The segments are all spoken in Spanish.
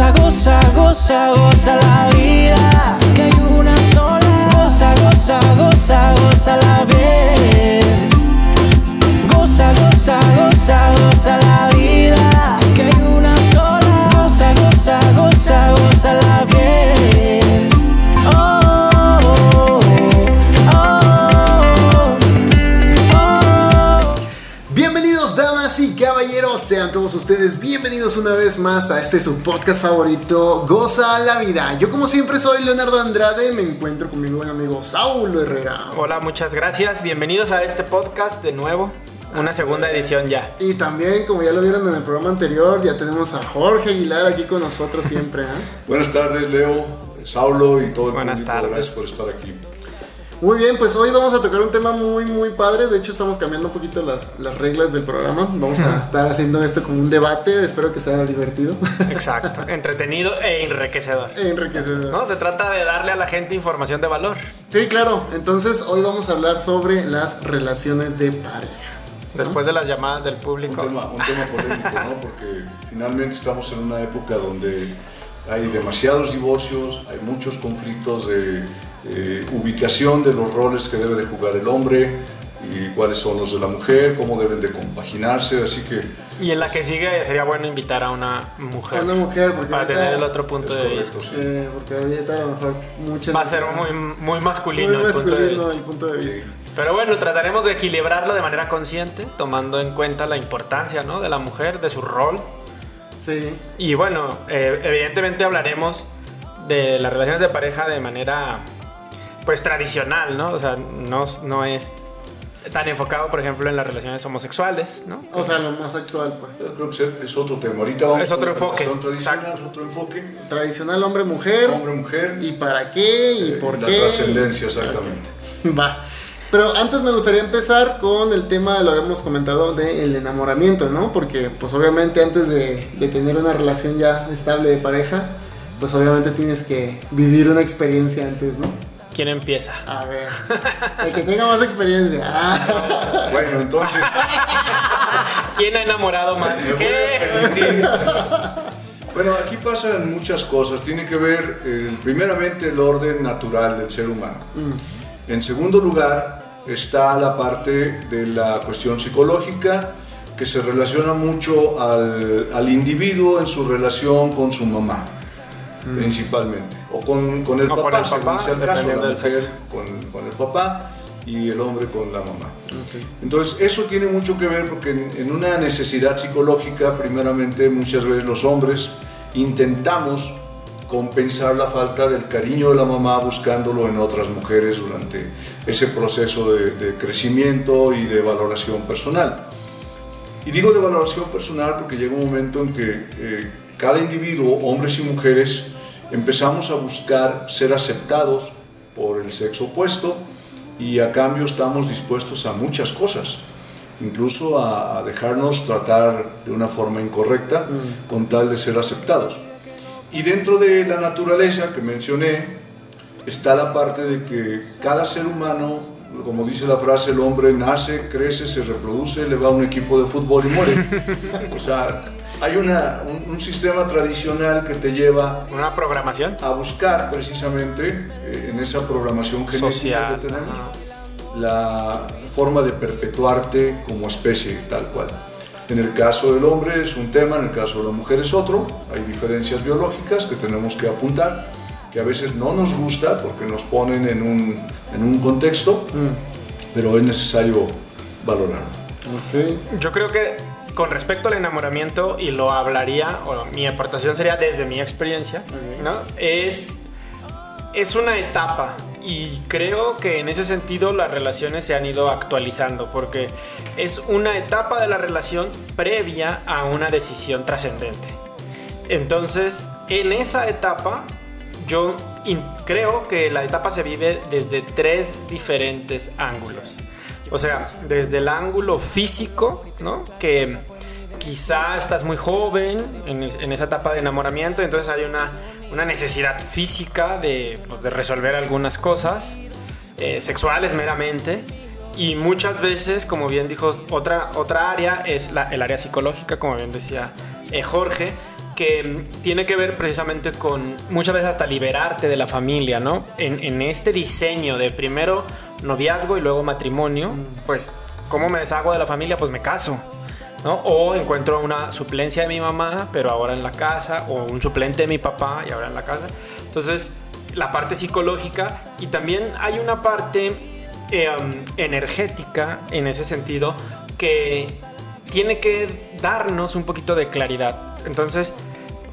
Goza, goza, goza, goza la vida. Que hay una sola. Goza, goza, goza, goza la vida. Goza, goza, goza, goza la ustedes bienvenidos una vez más a este su podcast favorito, Goza la Vida. Yo como siempre soy Leonardo Andrade, me encuentro con mi buen amigo Saulo Herrera. Hola, muchas gracias. Bienvenidos a este podcast de nuevo. Una segunda edición ya. Y también, como ya lo vieron en el programa anterior, ya tenemos a Jorge Aguilar aquí con nosotros siempre. ¿eh? Buenas tardes, Leo, Saulo y todo el Buenas público. tardes. Gracias por estar aquí. Muy bien, pues hoy vamos a tocar un tema muy, muy padre. De hecho, estamos cambiando un poquito las, las reglas del programa. Vamos a estar haciendo esto como un debate. Espero que sea divertido. Exacto. Entretenido e enriquecedor. Enriquecedor. ¿No? Se trata de darle a la gente información de valor. Sí, claro. Entonces, hoy vamos a hablar sobre las relaciones de pareja. Después de las llamadas del Un público. tema, un tema polémico, ¿no? Porque finalmente estamos en una época donde hay demasiados divorcios, hay muchos conflictos de eh, ubicación de los roles que debe de jugar el hombre y cuáles son los de la mujer, cómo deben de compaginarse, así que Y en la que sigue sería bueno invitar a una mujer. A una mujer, porque Para tener el otro punto de correcto, vista. sí. Eh, porque ahorita a lo mejor muchas. Va a ser muy, muy masculino muy el punto masculino el punto de vista. Pero bueno, trataremos de equilibrarlo de manera consciente, tomando en cuenta la importancia ¿no? de la mujer, de su rol. Sí. Y bueno, eh, evidentemente hablaremos de las relaciones de pareja de manera pues tradicional, ¿no? O sea, no, no es tan enfocado, por ejemplo, en las relaciones homosexuales, ¿no? O sea, lo más actual, pues. yo creo que es- es otro tema. Ahorita vamos Es otro la enfoque, tradicional, exacto. otro enfoque, Tradicional hombre-mujer. hombre-mujer, ¿Y para qué? ¿Y eh, por la qué? trascendencia exactamente. Va. Pero antes me gustaría empezar con el tema, lo habíamos comentado, del enamoramiento, ¿no? Porque, pues obviamente, antes de, de tener una relación ya estable de pareja, pues obviamente tienes que vivir una experiencia antes, ¿no? ¿Quién empieza? A ver, el que tenga más experiencia. Ah. Bueno, entonces... ¿Quién ha enamorado más? ¿Qué? Bueno, aquí pasan muchas cosas. Tiene que ver, eh, primeramente, el orden natural del ser humano. En segundo lugar, está la parte de la cuestión psicológica que se relaciona mucho al, al individuo en su relación con su mamá, principalmente. O con, con el O con papá, el papá, el caso, dependiendo del sexo. con, con el papá y el hombre con la mamá. Entonces, eso tiene mucho que ver porque en, en una necesidad psicológica, primeramente, muchas veces los hombres intentamos compensar la falta del cariño de la mamá buscándolo en otras mujeres durante ese proceso de, de crecimiento y de valoración personal. Y digo de valoración personal porque llega un momento en que eh, cada individuo, hombres y mujeres, empezamos a buscar ser aceptados por el sexo opuesto y a cambio estamos dispuestos a muchas cosas, incluso a, a dejarnos tratar de una forma incorrecta con tal de ser aceptados. Y dentro de la naturaleza que mencioné está la parte de que cada ser humano, como dice la frase, el hombre nace, crece, se reproduce, le va a un equipo de fútbol y muere. O sea, hay una, un, un sistema tradicional que te lleva ¿Una programación? a buscar precisamente eh, en esa programación genética Social, que tenemos ajá. la forma de perpetuarte como especie tal cual. En el caso del hombre es un tema, en el caso de la mujer es otro. Hay diferencias biológicas que tenemos que apuntar, que a veces no nos gusta porque nos ponen en un, en un contexto, pero es necesario valorarlo. Ok. Yo creo que con respecto al enamoramiento, y lo hablaría, o mi aportación sería desde mi experiencia, ¿no? Es, es una etapa y creo que en ese sentido las relaciones se han ido actualizando porque es una etapa de la relación previa a una decisión trascendente. Entonces, en esa etapa, yo creo que la etapa se vive desde tres diferentes ángulos. O sea, desde el ángulo físico, ¿no? Que quizá estás muy joven en, es- en esa etapa de enamoramiento, entonces hay una, una necesidad física de, pues, resolver algunas cosas eh, sexuales meramente. Y muchas veces, como bien dijo, otra, otra área es la- el área psicológica, como bien decía eh, Jorge, que tiene que ver precisamente con muchas veces hasta liberarte de la familia, ¿no? En este diseño de primero noviazgo y luego matrimonio, pues, ¿cómo me deshago de la familia? Pues me caso. ¿no? O encuentro una suplencia de mi mamá, pero ahora en la casa, o un suplente de mi papá y ahora en la casa. Entonces, la parte psicológica y también hay una parte eh, um, energética en ese sentido que tiene que darnos un poquito de claridad. Entonces,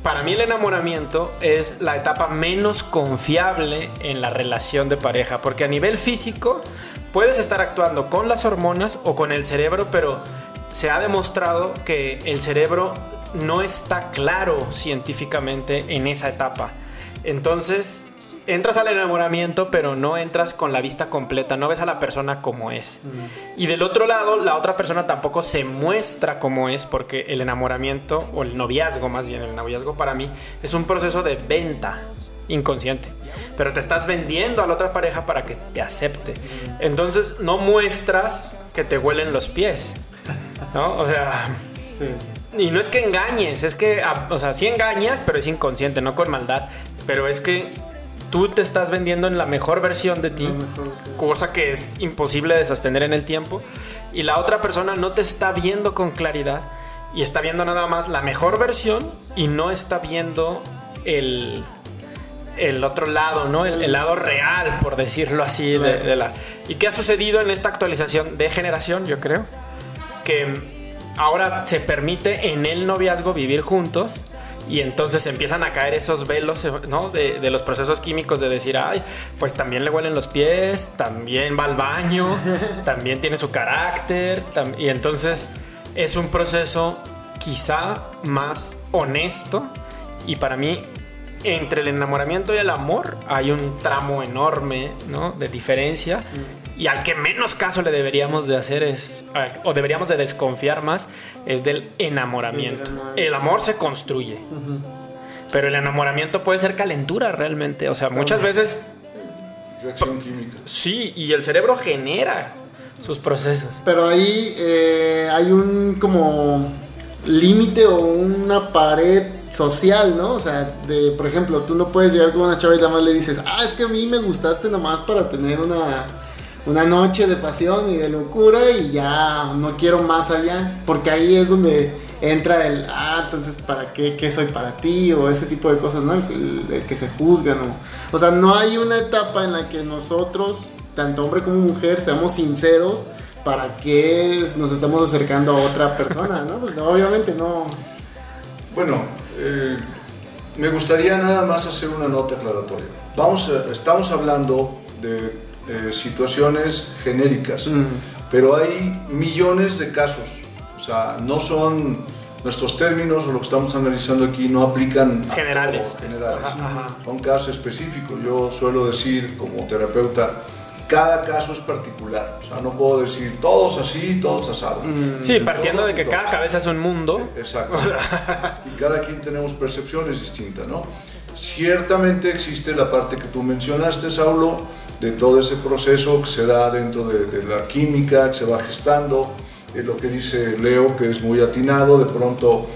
para mí el enamoramiento es la etapa menos confiable en la relación de pareja, porque a nivel físico puedes estar actuando con las hormonas o con el cerebro, pero se ha demostrado que el cerebro no está claro científicamente en esa etapa. Entonces, entras al enamoramiento, pero no entras con la vista completa, no ves a la persona como es. Mm. Y del otro lado, la otra persona tampoco se muestra como es, porque el enamoramiento, o el noviazgo más bien, el noviazgo para mí, es un proceso de venta inconsciente. Pero te estás vendiendo a la otra pareja para que te acepte. Mm. Entonces no muestras que te huelen los pies. ¿No? O sea... Y no es que engañes, es que, ah, o sea, sí engañas, pero es inconsciente, no con maldad. Pero es que tú te estás vendiendo en la mejor versión de ti, cosa que es imposible de sostener en el tiempo, y la otra persona no te está viendo con claridad y está viendo nada más la mejor versión y no está viendo el, el otro lado, ¿no? El, lado real, por decirlo así, de, la... ¿Y qué ha sucedido en esta actualización de generación, yo creo? Que ahora se permite en el noviazgo vivir juntos y entonces empiezan a caer esos velos, ¿no? De, los procesos químicos de decir, ay, pues también le huelen los pies, también va al baño, también tiene su carácter. Y entonces es un proceso quizá más honesto y para mí entre el enamoramiento y el amor hay un tramo enorme, ¿no? De diferencia. Mm. Y al que menos caso le deberíamos de hacer es, o deberíamos de desconfiar más, es del enamoramiento. El amor se construye. Pero el enamoramiento puede ser calentura realmente. O sea, muchas veces... Reacción química. Sí, y el cerebro genera sus procesos. Pero ahí eh, hay un como límite o una pared social, ¿no? O sea, de, por ejemplo, tú no puedes llegar con una chava y nada más le dices, ah, es que a mí me gustaste nomás para tener una, una noche de pasión y de locura y ya no quiero más allá, porque ahí es donde entra el, ah, entonces, ¿para qué, qué soy para ti? O ese tipo de cosas, ¿no? El, que se juzgan, o, o sea, no hay una etapa en la que nosotros, tanto hombre como mujer, seamos sinceros para qué nos estamos acercando a otra persona, ¿no? Obviamente no. Bueno, eh, me gustaría nada más hacer una nota aclaratoria. Vamos estamos hablando de eh, situaciones genéricas, mm. pero hay millones de casos. O sea, no son nuestros términos o lo que estamos analizando aquí no aplican generales. generales. Son casos específicos. Yo suelo decir como terapeuta, cada caso es particular. O sea, no puedo decir todos así, todos asados. Mm. Sí, partiendo de que cada cabeza es un mundo. Exacto. y cada quien tenemos percepciones distintas, ¿no? Ciertamente existe la parte que tú mencionaste, Saulo, de todo ese proceso que se da dentro de, la química, que se va gestando, de lo que dice Leo, que es muy atinado, de pronto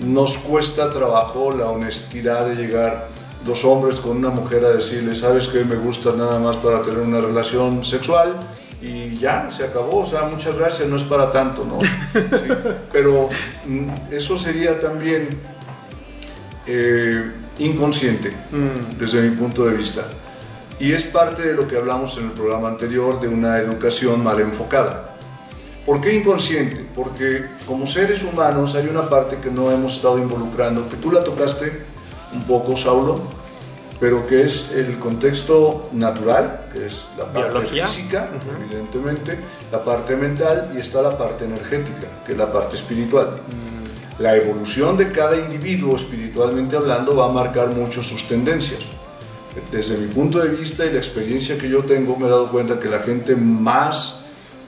nos cuesta trabajo la honestidad de llegar dos hombres con una mujer a decirle, sabes que me gusta nada más para tener una relación sexual y ya, se acabó, o sea, muchas gracias, no es para tanto, ¿no? pero mm, eso sería también eh, inconsciente mm. desde mi punto de vista. Y es parte de lo que hablamos en el programa anterior de una educación mal enfocada. ¿Por qué inconsciente? Porque como seres humanos hay una parte que no hemos estado involucrando, que tú la tocaste un poco, Saulo, pero que es el contexto natural, que es la parte física, evidentemente, la parte mental y está la parte energética, que es la parte espiritual. Mm. La evolución de cada individuo, espiritualmente hablando, va a marcar mucho sus tendencias. Desde mi punto de vista y la experiencia que yo tengo, me he dado cuenta que la gente más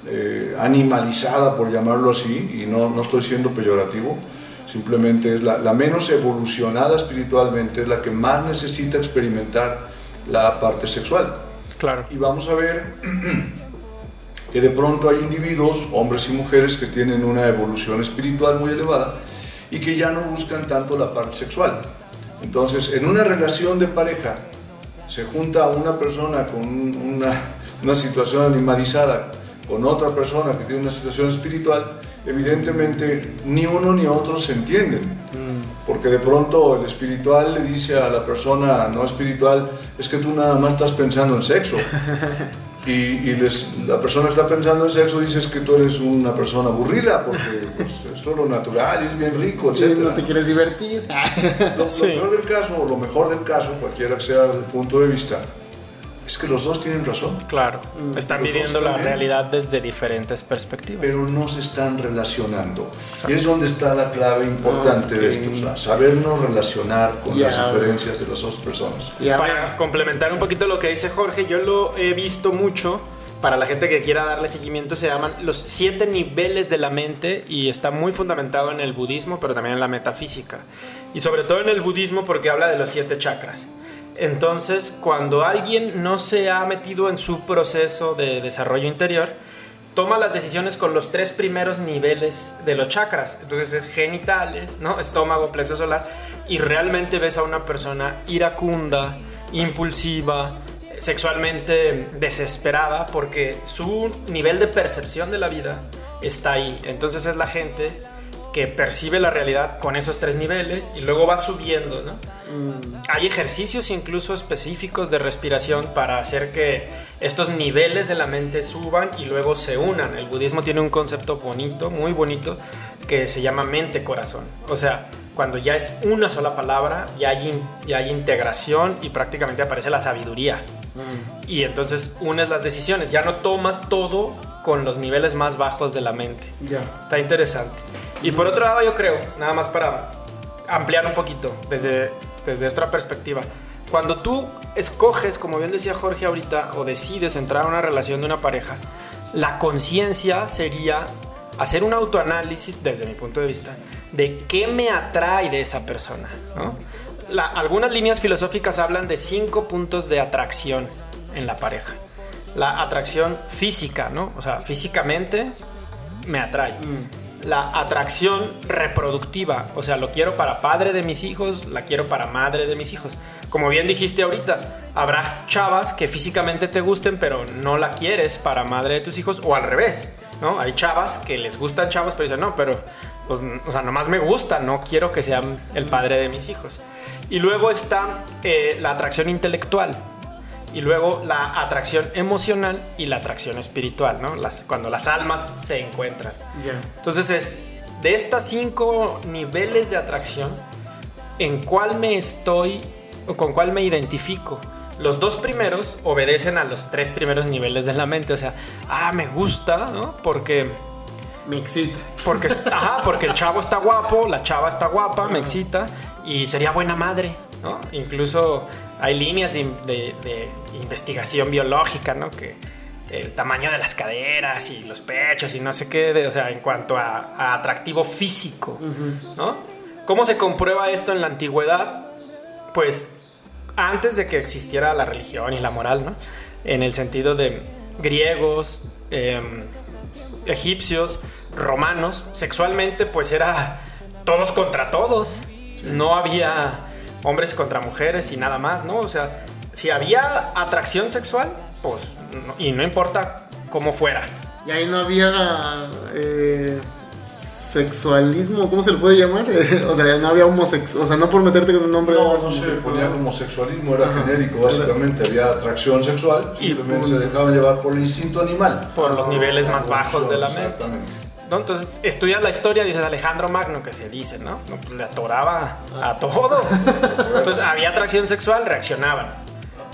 eh, animalizada, por llamarlo así, y no, no estoy siendo peyorativo, simplemente es la, menos evolucionada espiritualmente, es la que más necesita experimentar la parte sexual. Claro. Y vamos a ver que de pronto hay individuos, hombres y mujeres, que tienen una evolución espiritual muy elevada y que ya no buscan tanto la parte sexual. Entonces, en una relación de pareja, se junta una persona con una, una situación animalizada con otra persona que tiene una situación espiritual, evidentemente ni uno ni otro se entienden. Mm. Porque de pronto el espiritual le dice a la persona no espiritual, es que tú nada más estás pensando en sexo. y, la persona está pensando en sexo, dices que tú eres una persona aburrida, porque pues, es lo natural, es bien rico, etc. no te quieres divertir. lo, peor del caso, o lo mejor del caso, cualquiera que sea el punto de vista, es que los dos tienen razón. Claro, mm. están viviendo la realidad desde diferentes perspectivas. Pero no se están relacionando. Y es donde está la clave importante de esto, sabernos relacionar con las diferencias de las dos personas. Para complementar un poquito lo que dice Jorge, yo lo he visto mucho. Para la gente que quiera darle seguimiento, se llaman los siete niveles de la mente y está muy fundamentado en el budismo, pero también en la metafísica. Y sobre todo en el budismo porque habla de los siete chakras. Entonces, cuando alguien no se ha metido en su proceso de desarrollo interior, toma las decisiones con los tres primeros niveles de los chakras. Entonces es genitales, ¿no? estómago, plexo solar, y realmente ves a una persona iracunda, impulsiva, sexualmente desesperada, porque su nivel de percepción de la vida está ahí. Entonces es la gente que percibe la realidad con esos tres niveles y luego va subiendo, ¿no? Mm. Hay ejercicios incluso específicos de respiración para hacer que estos niveles de la mente suban y luego se unan. El budismo tiene un concepto bonito, muy bonito, que se llama mente-corazón. O sea, cuando ya es una sola palabra, ya hay, ya hay integración y prácticamente aparece la sabiduría. Mm. Y entonces unes las decisiones, ya no tomas todo con los niveles más bajos de la mente. Ya. Está interesante. Y por otro lado, yo creo, nada más para ampliar un poquito desde, desde otra perspectiva, cuando tú escoges, como bien decía Jorge ahorita, o decides entrar a una relación de una pareja, la conciencia sería hacer un autoanálisis, desde mi punto de vista, de qué me atrae de esa persona. Algunas líneas filosóficas hablan de cinco puntos de atracción en la pareja. La atracción física, ¿no? O sea, físicamente me atrae. Mm la atracción reproductiva. O sea, lo quiero para padre de mis hijos, la quiero para madre de mis hijos. Como bien dijiste ahorita, habrá chavas que físicamente te gusten, pero no la quieres para madre de tus hijos, o al revés, ¿no? Hay chavas que les gustan chavos, pero dicen, no, pero, pues, o sea, nomás me gusta, no quiero que sea el padre de mis hijos. Y luego está eh, la atracción intelectual y luego la atracción emocional y la atracción espiritual, ¿no? Las, cuando las almas se encuentran. Entonces es de estas cinco niveles de atracción, ¿en cuál me estoy o con cuál me identifico? Los dos primeros obedecen a los tres primeros niveles de la mente, o sea, ah, me gusta, ¿no? Porque me excita. Porque, ajá, porque el chavo está guapo, la chava está guapa, me excita y sería buena madre, ¿no? Incluso hay líneas de, investigación biológica, ¿no? Que el tamaño de las caderas y los pechos y no sé qué, o sea, en cuanto a, atractivo físico, ¿no? ¿Cómo se comprueba esto en la antigüedad? Pues antes de que existiera la religión y la moral, ¿no? En el sentido de griegos, em, egipcios, romanos, sexualmente pues era todos contra todos. No había hombres contra mujeres y nada más, ¿no? O sea, si había atracción sexual, pues, y no importa cómo fuera. Y ahí no había eh, sexualismo, ¿cómo se le puede llamar? o sea, no había homosexual, o sea, no por meterte con un nombre. No, no se ponía como sexualismo, era genérico, básicamente. Había atracción sexual, y simplemente se dejaban llevar por el instinto animal. Por los niveles más bajos de la mente. Exactamente. Entonces estudias la historia, dices Alejandro Magno, que se dice, ¿no? Pues, le atoraba a todo. Entonces había atracción sexual, reaccionaban.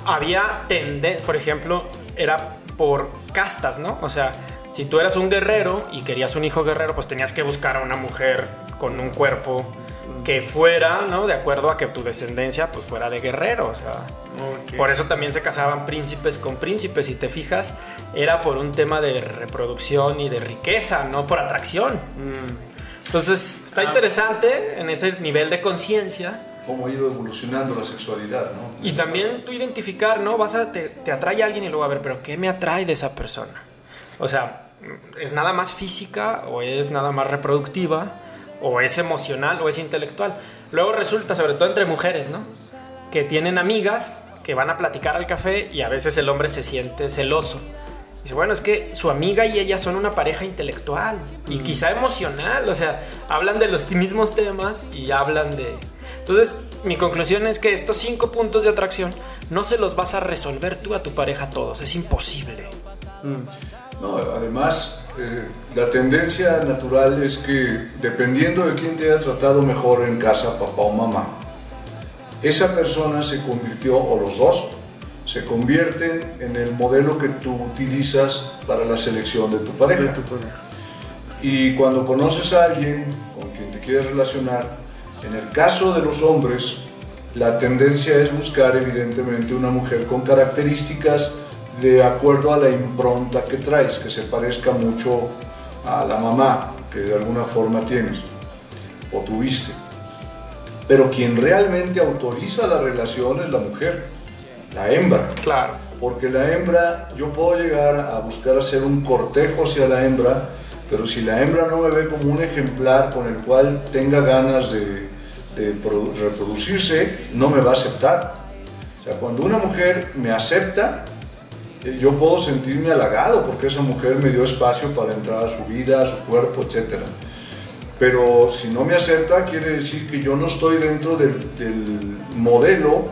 Había tendencia, por ejemplo, era por castas, ¿no? O sea, si tú eras un guerrero y querías un hijo guerrero, pues tenías que buscar a una mujer con un cuerpo que fuera, ¿no? De acuerdo a que tu descendencia pues fuera de guerrero, o sea, por eso también se casaban príncipes con príncipes, si te fijas, era por un tema de reproducción y de riqueza, no por atracción. Mm. Entonces, está ah. interesante en ese nivel de conciencia. Cómo ha ido evolucionando la sexualidad, ¿no? Y también tú identificar, ¿no? Vas a, te, te atrae a alguien y luego a ver, pero ¿qué me atrae de esa persona? O sea, ¿es nada más física o es nada más reproductiva? O es emocional o es intelectual. Luego resulta, sobre todo entre mujeres, ¿no? Que tienen amigas que van a platicar al café y a veces el hombre se siente celoso. Dice, bueno, es que su amiga y ella son una pareja intelectual y quizá emocional, o sea, hablan de los mismos temas y hablan de... Entonces, mi conclusión es que estos cinco puntos de atracción no se los vas a resolver tú a tu pareja todos, es imposible. No, además, eh, la tendencia natural es que dependiendo de quién te haya tratado mejor en casa, papá o mamá, esa persona se convirtió, o los dos, se convierten en el modelo que tú utilizas para la selección de tu pareja. Y cuando conoces a alguien con quien te quieres relacionar, en el caso de los hombres, la tendencia es buscar evidentemente una mujer con características de acuerdo a la impronta que traes, que se parezca mucho a la mamá que de alguna forma tienes o tuviste. Pero quien realmente autoriza la relación es la mujer, la hembra. Claro. Porque la hembra, yo puedo llegar a buscar hacer un cortejo hacia la hembra, pero si la hembra no me ve como un ejemplar con el cual tenga ganas de, de reproducirse, no me va a aceptar. O sea, cuando una mujer me acepta, yo puedo sentirme halagado porque esa mujer me dio espacio para entrar a su vida, a su cuerpo, etc. Pero si no me acepta, quiere decir que yo no estoy dentro del, del modelo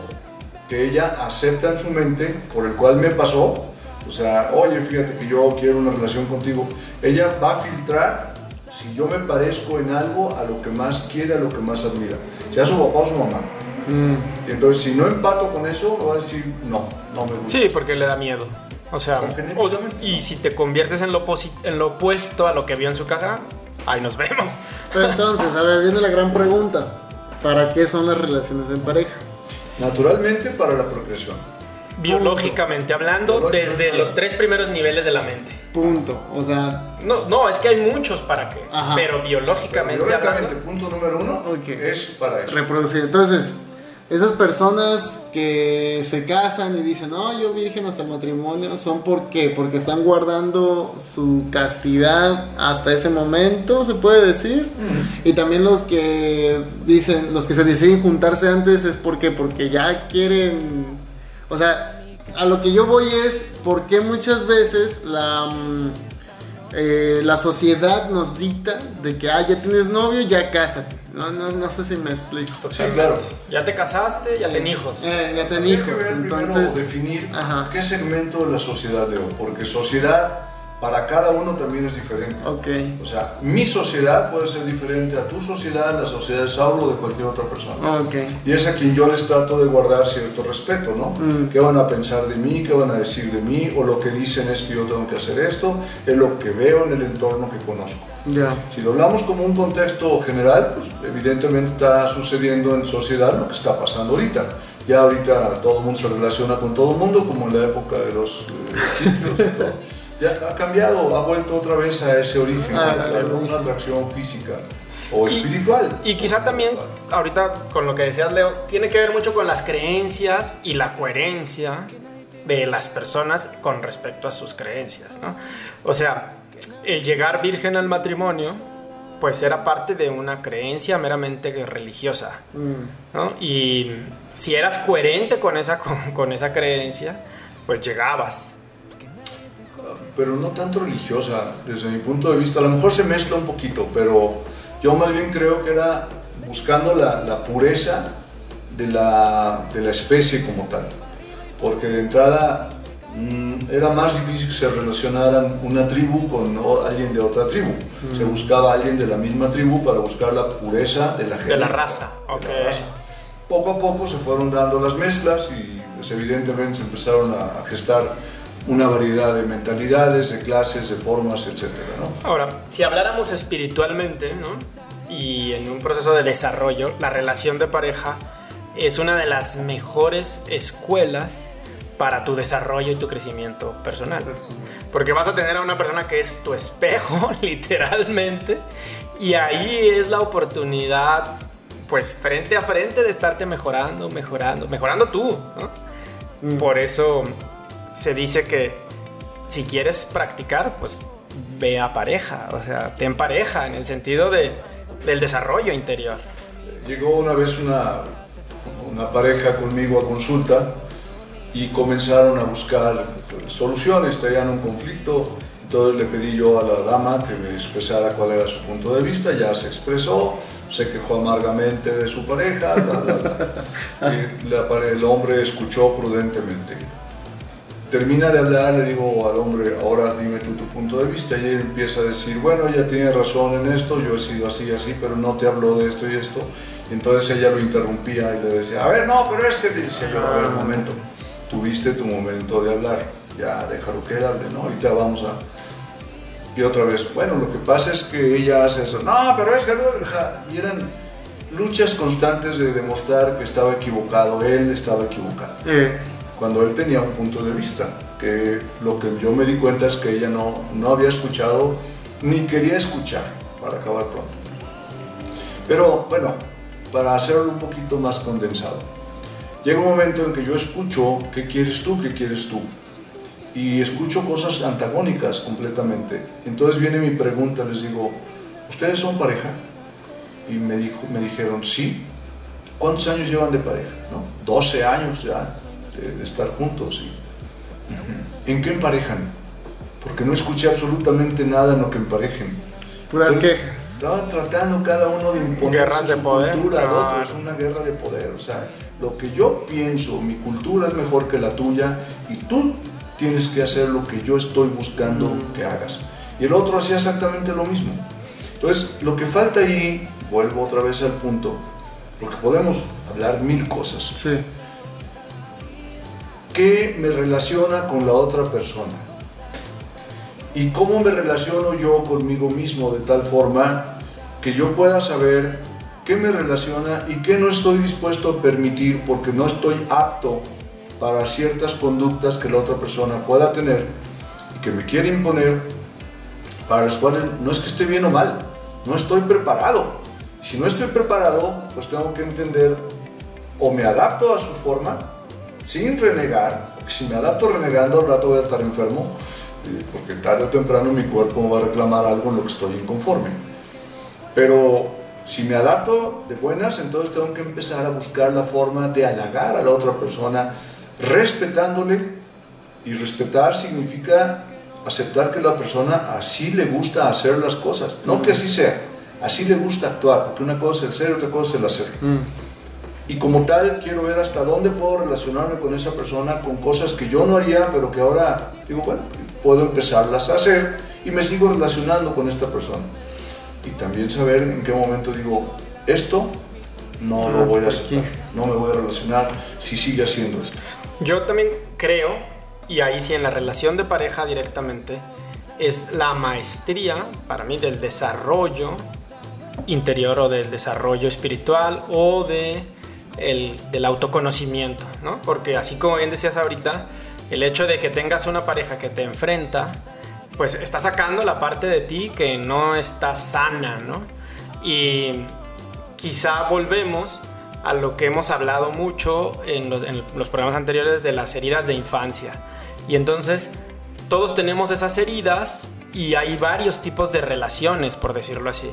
que ella acepta en su mente, por el cual me pasó. O sea, oye, fíjate que yo quiero una relación contigo. Ella va a filtrar si yo me parezco en algo a lo que más quiere, a lo que más admira, sea su papá o su mamá. Mm. Entonces, si no empato con eso, va a decir, no, no me gusta. Sí, porque le da miedo. O sea, y si te conviertes en lo, en lo opuesto a lo que vio en su casa, ahí nos vemos. Pero entonces, a ver, viene la gran pregunta. ¿Para qué son las relaciones en pareja? Naturalmente para la procreación. Biológicamente hablando, desde los tres primeros niveles de la mente. Punto. O sea. No, no, es que hay muchos para qué. Pero biológicamente, pero biológicamente punto número uno es para eso. Reproducir. Entonces, esas personas que se casan y dicen, no, yo virgen hasta el matrimonio, ¿son por qué? Porque están guardando su castidad hasta ese momento, se puede decir. Mm. Y también los que dicen, los que se deciden juntarse antes es porque, porque ya quieren, o sea, a lo que yo voy es, porque muchas veces la... Eh, la sociedad nos dicta de que, ah, ya tienes novio, ya cásate. No, no, no sé si me explico. Sí, claro. Ya te casaste, ya ten hijos. Eh, ya ten hijos. Entonces, definir qué segmento de la sociedad leo, porque sociedad para cada uno también es diferente. Okay. O sea, mi sociedad puede ser diferente a tu sociedad, la sociedad de Saulo o de cualquier otra persona. Okay. Y es a quien yo les trato de guardar cierto respeto, ¿no? Mm. ¿Qué van a pensar de mí? ¿Qué van a decir de mí? O lo que dicen es que yo tengo que hacer esto, es lo que veo en el entorno que conozco. Ya. Si lo hablamos como un contexto general, pues evidentemente está sucediendo en sociedad lo que está pasando ahorita. Ya ahorita todo el mundo se relaciona con todo el mundo, como en la época de los eh, ya ha cambiado, ha vuelto otra vez a ese origen, a, una atracción física o espiritual. Y quizá también, ahorita con lo que decías, Leo, tiene que ver mucho con las creencias y la coherencia de las personas con respecto a sus creencias, ¿no? O sea, el llegar virgen al matrimonio, pues era parte de una creencia meramente religiosa, mm. ¿no? Y si eras coherente con esa, con esa creencia, pues llegabas pero no tanto religiosa, desde mi punto de vista. A lo mejor se mezcla un poquito, pero yo más bien creo que era buscando la, la pureza de la, de la, especie como tal. Porque de entrada mm, era más difícil que se relacionaran una tribu con alguien de otra tribu. Se buscaba alguien de la misma tribu para buscar la pureza de la, de la raza. Poco a poco se fueron dando las mezclas y pues, evidentemente se empezaron a, a gestar una variedad de mentalidades, de clases, de formas, etc. ¿no? Ahora, si habláramos espiritualmente, ¿no? y en un proceso de desarrollo, la relación de pareja es una de las mejores escuelas para tu desarrollo y tu crecimiento personal. Porque vas a tener a una persona que es tu espejo, literalmente, y ahí es la oportunidad, pues frente a frente, de estarte mejorando, mejorando, mejorando tú. ¿no? Mm. Por eso se dice que si quieres practicar, pues ve a pareja, o sea, ten pareja, en el sentido de del desarrollo interior. Llegó una vez una, una pareja conmigo a consulta y comenzaron a buscar soluciones, traían un conflicto, entonces le pedí yo a la dama que me expresara cuál era su punto de vista, ya se expresó, se quejó amargamente de su pareja, bla, bla, bla. Y la- el hombre escuchó prudentemente. Termina de hablar, le digo al hombre, ahora dime tú tu punto de vista, y él empieza a decir, bueno, ella tiene razón en esto, yo he sido así, así, pero no te habló de esto y esto. Y entonces ella lo interrumpía y le decía, a ver, no, pero es que, decía yo, a ver, un momento, tuviste tu momento de hablar, ya déjalo que él hable, ¿no? Ahorita vamos a... Y otra vez, bueno, lo que pasa es que ella hace eso, no, pero es que... no", ja, Y eran luchas constantes de demostrar que estaba equivocado, él estaba equivocado. Eh, cuando él tenía un punto de vista, que lo que yo me di cuenta es que ella no, no había escuchado ni quería escuchar, para acabar pronto. Pero bueno, para hacerlo un poquito más condensado, llega un momento en que yo escucho qué quieres tú, qué quieres tú, y escucho cosas antagónicas completamente. Entonces viene mi pregunta, les digo, ¿ustedes son pareja? Y me, dijo, me dijeron, sí. ¿Cuántos años llevan de pareja? ¿No? 12 años ya de, de estar juntos. y- ¿En qué emparejan? Porque no escuché absolutamente nada en lo que emparejen. puras Entonces, quejas. Estaba tratando cada uno de imponer Guerras de su poder, cultura al otro, es una guerra de poder. O sea, lo que yo pienso, mi cultura es mejor que la tuya y tú tienes que hacer lo que yo estoy buscando que hagas. Y el otro hacía exactamente lo mismo. Entonces, lo que falta ahí, vuelvo otra vez al punto, porque podemos hablar mil cosas. Sí. ¿Qué me relaciona con la otra persona? ¿Y cómo me relaciono yo conmigo mismo de tal forma que yo pueda saber qué me relaciona y qué no estoy dispuesto a permitir porque no estoy apto para ciertas conductas que la otra persona pueda tener y que me quiere imponer, para las cuales no es que esté bien o mal, no estoy preparado. Si no estoy preparado, pues tengo que entender o me adapto a su forma sin renegar, porque si me adapto renegando al rato voy a estar enfermo, eh, porque tarde o temprano mi cuerpo va a reclamar algo en lo que estoy inconforme. Pero si me adapto de buenas, entonces tengo que empezar a buscar la forma de halagar a la otra persona, respetándole, y respetar significa aceptar que la persona así le gusta hacer las cosas, no que así sea, así le gusta actuar, porque una cosa es el ser, otra cosa es el hacer. Y como tal, quiero ver hasta dónde puedo relacionarme con esa persona, con cosas que yo no haría, pero que ahora digo, bueno, puedo empezarlas a hacer y me sigo relacionando con esta persona. Y también saber en qué momento digo, esto no lo voy a aceptar, no me voy a relacionar si sigue haciendo esto. Yo también creo, y ahí sí en la relación de pareja directamente, es la maestría para mí del desarrollo interior o del desarrollo espiritual o de el, del autoconocimiento, ¿no? Porque así como bien decías ahorita, el hecho de que tengas una pareja que te enfrenta, pues está sacando la parte de ti que no está sana, ¿no? Y quizá volvemos a lo que hemos hablado mucho en los, en los programas anteriores de las heridas de infancia. Y entonces todos tenemos esas heridas y hay varios tipos de relaciones, por decirlo así.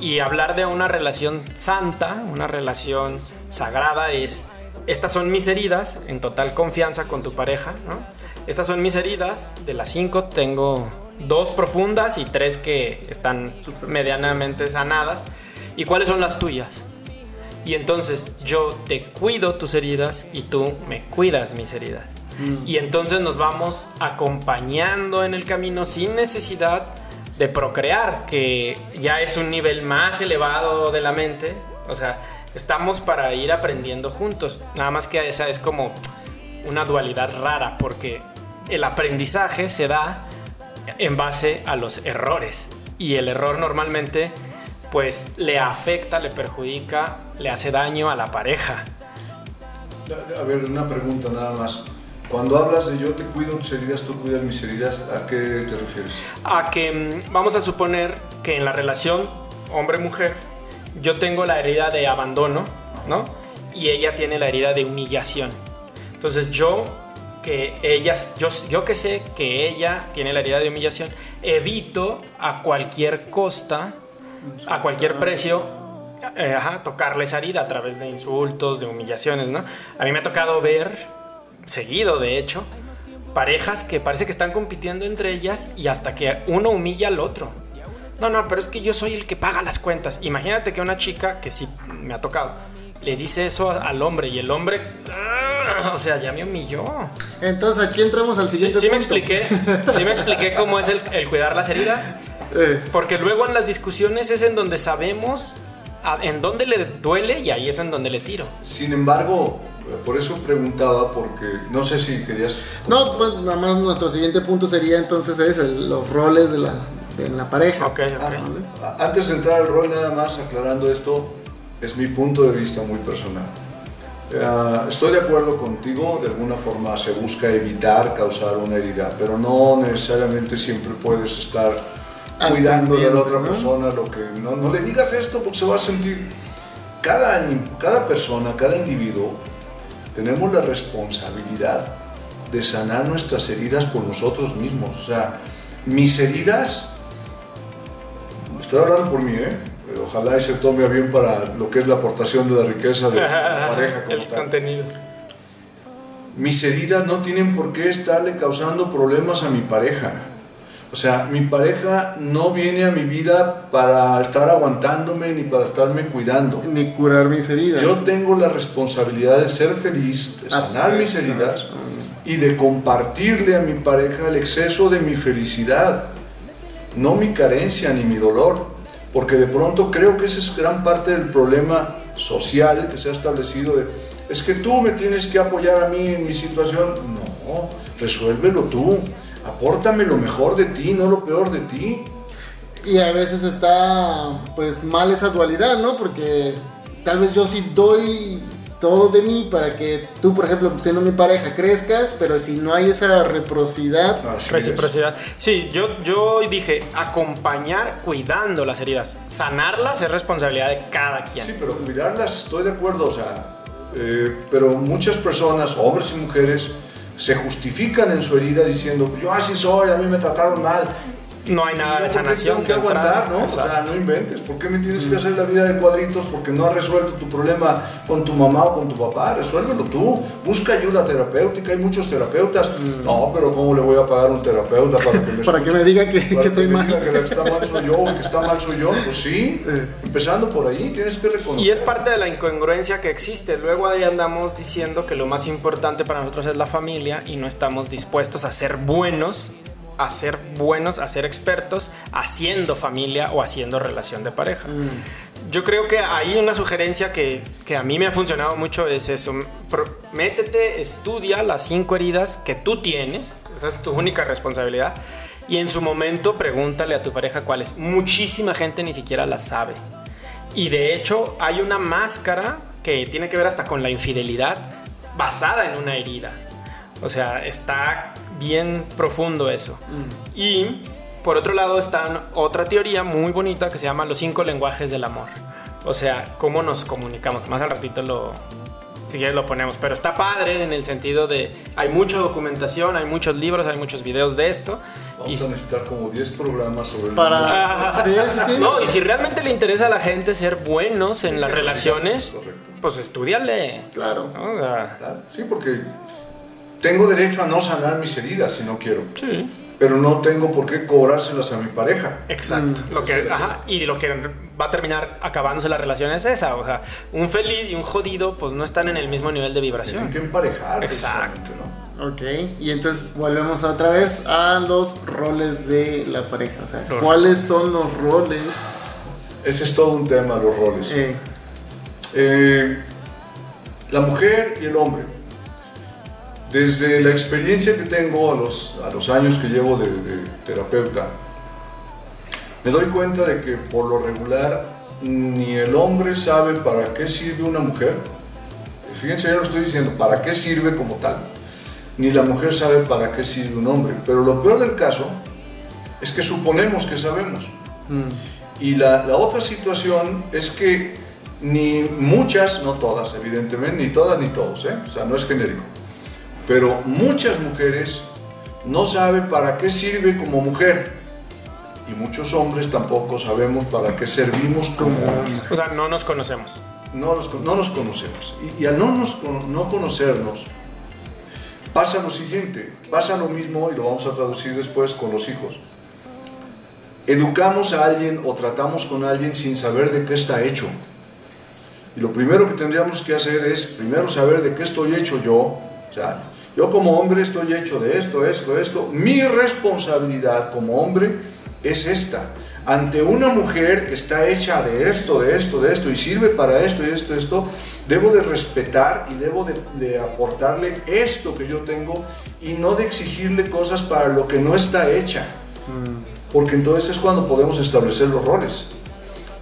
Y hablar de una relación santa, una relación sagrada es, estas son mis heridas, en total confianza con tu pareja, ¿no? Estas son mis heridas, de las cinco tengo dos profundas y tres que están medianamente sanadas. ¿Y cuáles son las tuyas? Y entonces yo te cuido tus heridas y tú me cuidas mis heridas. Y entonces nos vamos acompañando en el camino sin necesidad de procrear, que ya es un nivel más elevado de la mente. O sea, estamos para ir aprendiendo juntos. Nada más que esa es como una dualidad rara, porque el aprendizaje se da en base a los errores. Y el error normalmente pues le afecta, le perjudica, le hace daño a la pareja. A ver, una pregunta nada más. Cuando hablas de yo te cuido tus heridas, tú cuidas mis heridas, ¿a qué te refieres? A que mm, vamos a suponer que en la relación hombre-mujer yo tengo la herida de abandono, ¿no? Y ella tiene la herida de humillación. Entonces yo que ella, yo, yo que sé que ella tiene la herida de humillación, evito a cualquier costa a cualquier precio eh, ajá, tocarle esa herida a través de insultos, de humillaciones, ¿no? A mí me ha tocado ver, seguido de hecho, parejas que parece que están compitiendo entre ellas y hasta que uno humilla al otro. No, no, pero es que yo soy el que paga las cuentas. Imagínate que una chica, que sí me ha tocado, le dice eso al hombre y el hombre, ¡ah! o sea, ya me humilló. Entonces aquí entramos al Sí, siguiente sí me punto. expliqué, sí me expliqué cómo es el, el cuidar las heridas, Eh, porque luego en las discusiones es en donde sabemos a- en dónde le duele y ahí es en donde le tiro. Sin embargo, por eso preguntaba, porque no sé si querías... no, pues nada más nuestro siguiente punto sería entonces es el- los roles de la, de la pareja. Ok, ok. Ah, Antes de entrar al rol, nada más aclarando esto, es mi punto de vista muy personal. Eh, estoy de acuerdo contigo, de alguna forma se busca evitar causar una herida, pero no necesariamente siempre puedes estar cuidando de la otra ¿no? persona, lo que no, no le digas esto porque se va a sentir. Cada, cada persona, cada individuo, tenemos la responsabilidad de sanar nuestras heridas por nosotros mismos. O sea, mis heridas Estoy hablando por mí, ¿eh? Pero Ojalá y se tome a bien para lo que es la aportación de la riqueza de la pareja como el tal. contenido. Mis heridas no tienen por qué estarle causando problemas a mi pareja. O sea, mi pareja no viene a mi vida para estar aguantándome ni para estarme cuidando. Ni curar mis heridas. Yo tengo la responsabilidad de ser feliz, de sanar Ah, mis exacto. heridas y de compartirle a mi pareja el exceso de mi felicidad, no mi carencia ni mi dolor, porque de pronto creo que ese es gran parte del problema social que se ha establecido de, es que tú me tienes que apoyar a mí en mi situación. No, resuélvelo tú, apórtame lo mejor de ti, no lo peor de ti. Y a veces está pues mal esa dualidad, ¿no? Porque tal vez yo sí doy todo de mí para que tú, por ejemplo, siendo mi pareja, crezcas, pero si no hay esa reciprocidad, Así es. Reciprocidad. Sí, yo, yo dije acompañar cuidando las heridas. Sanarlas es responsabilidad de cada quien. Sí, pero cuidarlas, estoy de acuerdo, o sea, eh, pero muchas personas, hombres y mujeres, se justifican en su herida diciendo, yo así soy, a mí me trataron mal. No hay nada Y de yo, ¿por qué sanación que aguantar, ¿no? O sea, no inventes. ¿Por qué me tienes que hacer la vida de cuadritos porque no has resuelto tu problema con tu mamá o con tu papá? Resuélvelo tú. Busca ayuda terapéutica. Hay muchos terapeutas. No, pero ¿cómo le voy a pagar a un terapeuta para que me, para que me diga que, para que estoy me mal. diga que la que está mal soy yo o que está mal soy yo? Pues sí. Empezando por ahí, tienes que reconocer. Y es parte de la incongruencia que existe. Luego ahí andamos diciendo que lo más importante para nosotros es la familia y no estamos dispuestos a ser buenos, a ser buenos, a ser expertos haciendo familia o haciendo relación de pareja. Yo creo que hay una sugerencia que, que a mí me ha funcionado mucho es eso. Métete, estudia las cinco heridas que tú tienes. Esa es tu única responsabilidad. Y en su momento pregúntale a tu pareja cuáles. Muchísima gente ni siquiera las sabe. Y de hecho hay una máscara que tiene que ver hasta con la infidelidad basada en una herida. O sea, está bien profundo eso. Y por otro lado está otra teoría muy bonita que se llama los cinco lenguajes del amor. O sea, cómo nos comunicamos. Más al ratito lo, si quieres lo ponemos. Pero está padre en el sentido de hay mucha documentación, hay muchos libros, hay muchos videos de esto. Vamos a necesitar como 10 programas sobre el Para... Ah, Sí, sí, sí. No, y si realmente le interesa a la gente ser buenos en las relaciones, pues estudiale. Claro. ¿no? O sea, Claro, Sí, porque tengo derecho a no sanar mis heridas si no quiero. sí. Pero no tengo por qué cobrárselas a mi pareja. Exacto. Mm. Lo que, ajá, y lo que va a terminar acabándose la relación es esa. O sea, un feliz y un jodido, pues no están en el mismo nivel de Tienen vibración. que emparejar. Exacto. ¿no? Ok, y entonces volvemos otra vez a los roles de la pareja. O sea, ¿cuáles son los roles? Ese es todo un tema, los roles. Eh, Eh, la mujer y el hombre. Desde la experiencia que tengo a los, a los años que llevo de, de terapeuta, me doy cuenta de que por lo regular ni el hombre sabe para qué sirve una mujer. Fíjense, yo lo estoy diciendo, para qué sirve como tal. Ni la mujer sabe para qué sirve un hombre. Pero lo peor del caso es que suponemos que sabemos. mm, Y la, la otra situación es que ni muchas, no todas evidentemente, ni todas ni todos, ¿eh? o sea, no es genérico, pero muchas mujeres no saben para qué sirve como mujer y muchos hombres tampoco sabemos para qué servimos como hombres. O sea, no nos conocemos. No, los- no nos conocemos. Y, y al no, nos, con- no conocernos, pasa lo siguiente, pasa lo mismo, y lo vamos a traducir después con los hijos. Educamos a alguien o tratamos con alguien sin saber de qué está hecho. Y lo primero que tendríamos que hacer es primero saber de qué estoy hecho yo. O sea, yo como hombre estoy hecho de esto, esto, esto. Mi responsabilidad como hombre es esta. Ante una mujer que está hecha de esto, de esto, de esto y sirve para esto y esto, esto, debo de respetar y debo de, de aportarle esto que yo tengo y no de exigirle cosas para lo que no está hecha. Porque entonces es cuando podemos establecer los roles.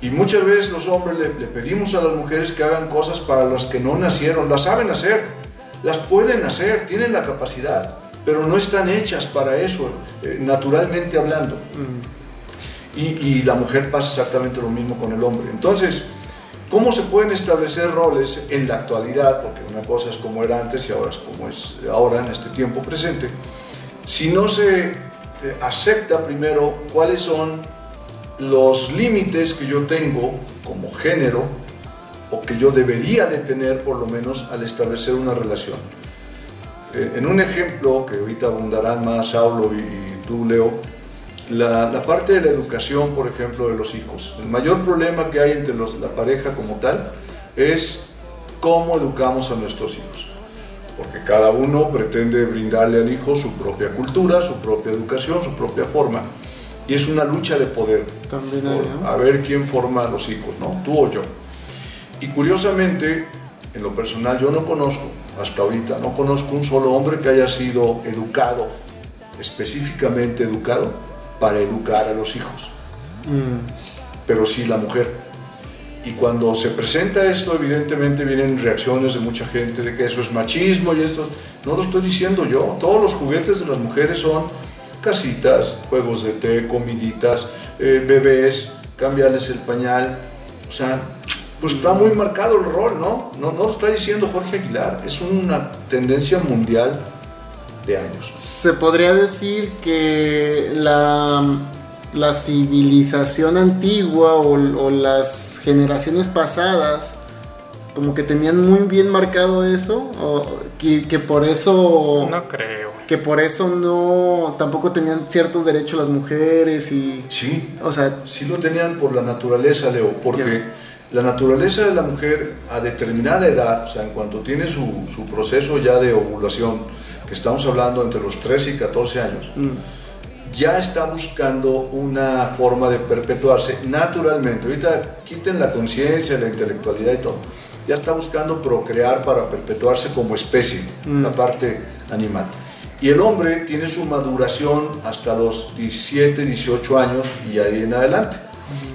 Y muchas veces los hombres le, le pedimos a las mujeres que hagan cosas para las que no nacieron, las saben hacer, las pueden hacer, tienen la capacidad, pero no están hechas para eso, eh, naturalmente hablando. Y, y la mujer pasa exactamente lo mismo con el hombre. Entonces, ¿cómo se pueden establecer roles en la actualidad? Porque una cosa es como era antes y ahora es como es ahora en este tiempo presente. Si no se eh, acepta primero cuáles son los límites que yo tengo como género o que yo debería de tener por lo menos al establecer una relación. Eh, en un ejemplo que ahorita abundarán más Saulo y, y tú, Leo, la, la parte de la educación, por ejemplo, de los hijos. El mayor problema que hay entre los- la pareja como tal es cómo educamos a nuestros hijos. Porque cada uno pretende brindarle al hijo su propia cultura, su propia educación, su propia forma. Y es una lucha de poder También hay, a ver quién forma a los hijos, ¿no? Tú o yo. Y curiosamente, en lo personal, yo no conozco, hasta ahorita, no conozco un solo hombre que haya sido educado, específicamente educado, para educar a los hijos, Mm, pero sí la mujer. Y cuando se presenta esto, evidentemente vienen reacciones de mucha gente de que eso es machismo y esto. No lo estoy diciendo yo. Todos los juguetes de las mujeres son casitas, juegos de té, comiditas, eh, bebés, cambiarles el pañal. O sea, pues está muy marcado el rol, ¿no? No, no lo está diciendo Jorge Aguilar. Es una tendencia mundial de años. Se podría decir que la, la civilización antigua o, o las generaciones pasadas como que tenían muy bien marcado eso, o que, que por eso No creo. que por eso no tampoco tenían ciertos derechos las mujeres y Sí, o sea, Sí lo tenían por la naturaleza, Leo, porque la naturaleza de la mujer a determinada edad, o sea, en cuanto tiene su, su proceso ya de ovulación, que estamos hablando entre los 13 y 14 años, mm, ya está buscando una forma de perpetuarse naturalmente. Ahorita quiten la conciencia, la intelectualidad y todo. Ya está buscando procrear para perpetuarse como especie, Mm. la parte animal. Y el hombre tiene su maduración hasta los 17, 18 años y ahí en adelante.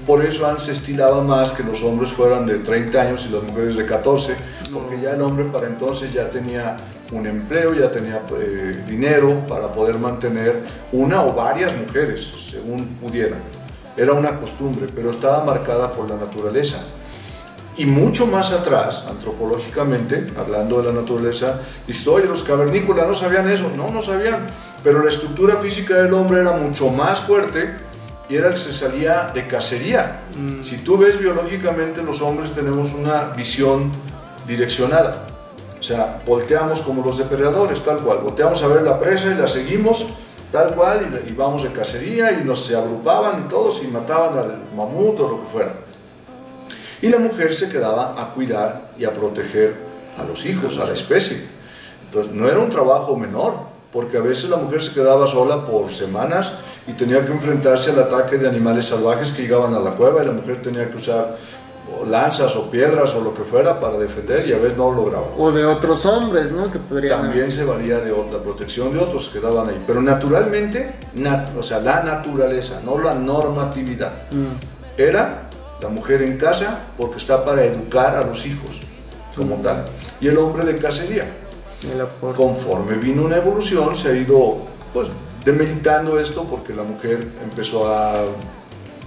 Por eso antes estilaba más que los hombres fueran de 30 años y las mujeres de 14, porque ya el hombre para entonces ya tenía un empleo, ya tenía eh, dinero para poder mantener una o varias mujeres, según pudiera. Era una costumbre, pero estaba marcada por la naturaleza. Y mucho más atrás, antropológicamente, hablando de la naturaleza, dice, los cavernícolas no sabían eso. No, no sabían. Pero la estructura física del hombre era mucho más fuerte y era el que se salía de cacería. Si tú ves biológicamente, los hombres tenemos una visión direccionada. O sea, volteamos como los depredadores, tal cual. Volteamos a ver la presa y la seguimos, tal cual, y, y vamos de cacería y nos se agrupaban y todos y mataban al mamut o lo que fuera. Y la mujer se quedaba a cuidar y a proteger a los hijos, a la especie. Entonces no era un trabajo menor, porque a veces la mujer se quedaba sola por semanas y tenía que enfrentarse al ataque de animales salvajes que llegaban a la cueva y la mujer tenía que usar lanzas o piedras o lo que fuera para defender y a veces no lo lograba. o de otros hombres, ¿no? Que podrían También se valía de la protección de otros que quedaban ahí. Pero naturalmente, nat- o sea, la naturaleza, no la normatividad. Mm, Era la mujer en casa porque está para educar a los hijos, como tal. Y el hombre de cacería. Conforme vino una evolución, se ha ido pues, demeritando esto porque la mujer empezó a,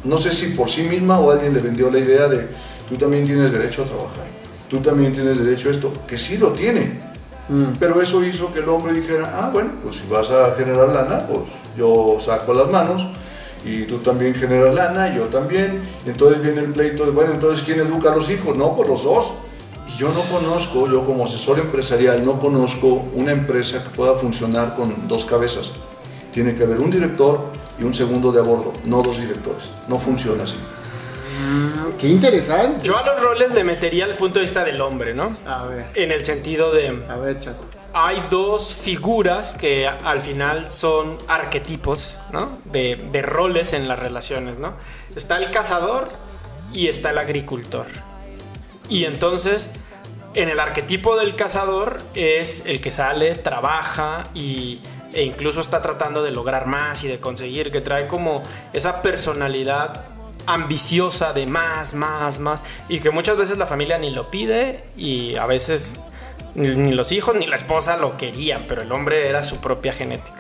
no sé si por sí misma o alguien le vendió la idea de, tú también tienes derecho a trabajar, tú también tienes derecho a esto, que sí lo tiene. Mm, Pero eso hizo que el hombre dijera, ah, bueno, pues si vas a generar lana, pues yo saco las manos y tú también generas lana, yo también. Y entonces viene el pleito de, bueno, entonces ¿quién educa a los hijos? No, pues los dos. Y yo no conozco, yo como asesor empresarial, no conozco una empresa que pueda funcionar con dos cabezas. Tiene que haber un director y un segundo de a bordo, no dos directores. No funciona así. Mm, qué interesante. Yo a los roles le metería el punto de vista del hombre, ¿no? A ver, En el sentido de... a ver, chato. hay dos figuras que al final son arquetipos, ¿no? De, de roles en las relaciones, ¿no? Está el cazador y está el agricultor. Y entonces, en el arquetipo del cazador es el que sale, trabaja y, e incluso está tratando de lograr más y de conseguir, que trae como esa personalidad ambiciosa de más, más, más, y que muchas veces la familia ni lo pide y a veces ni, los hijos ni la esposa lo querían, pero el hombre era su propia genética.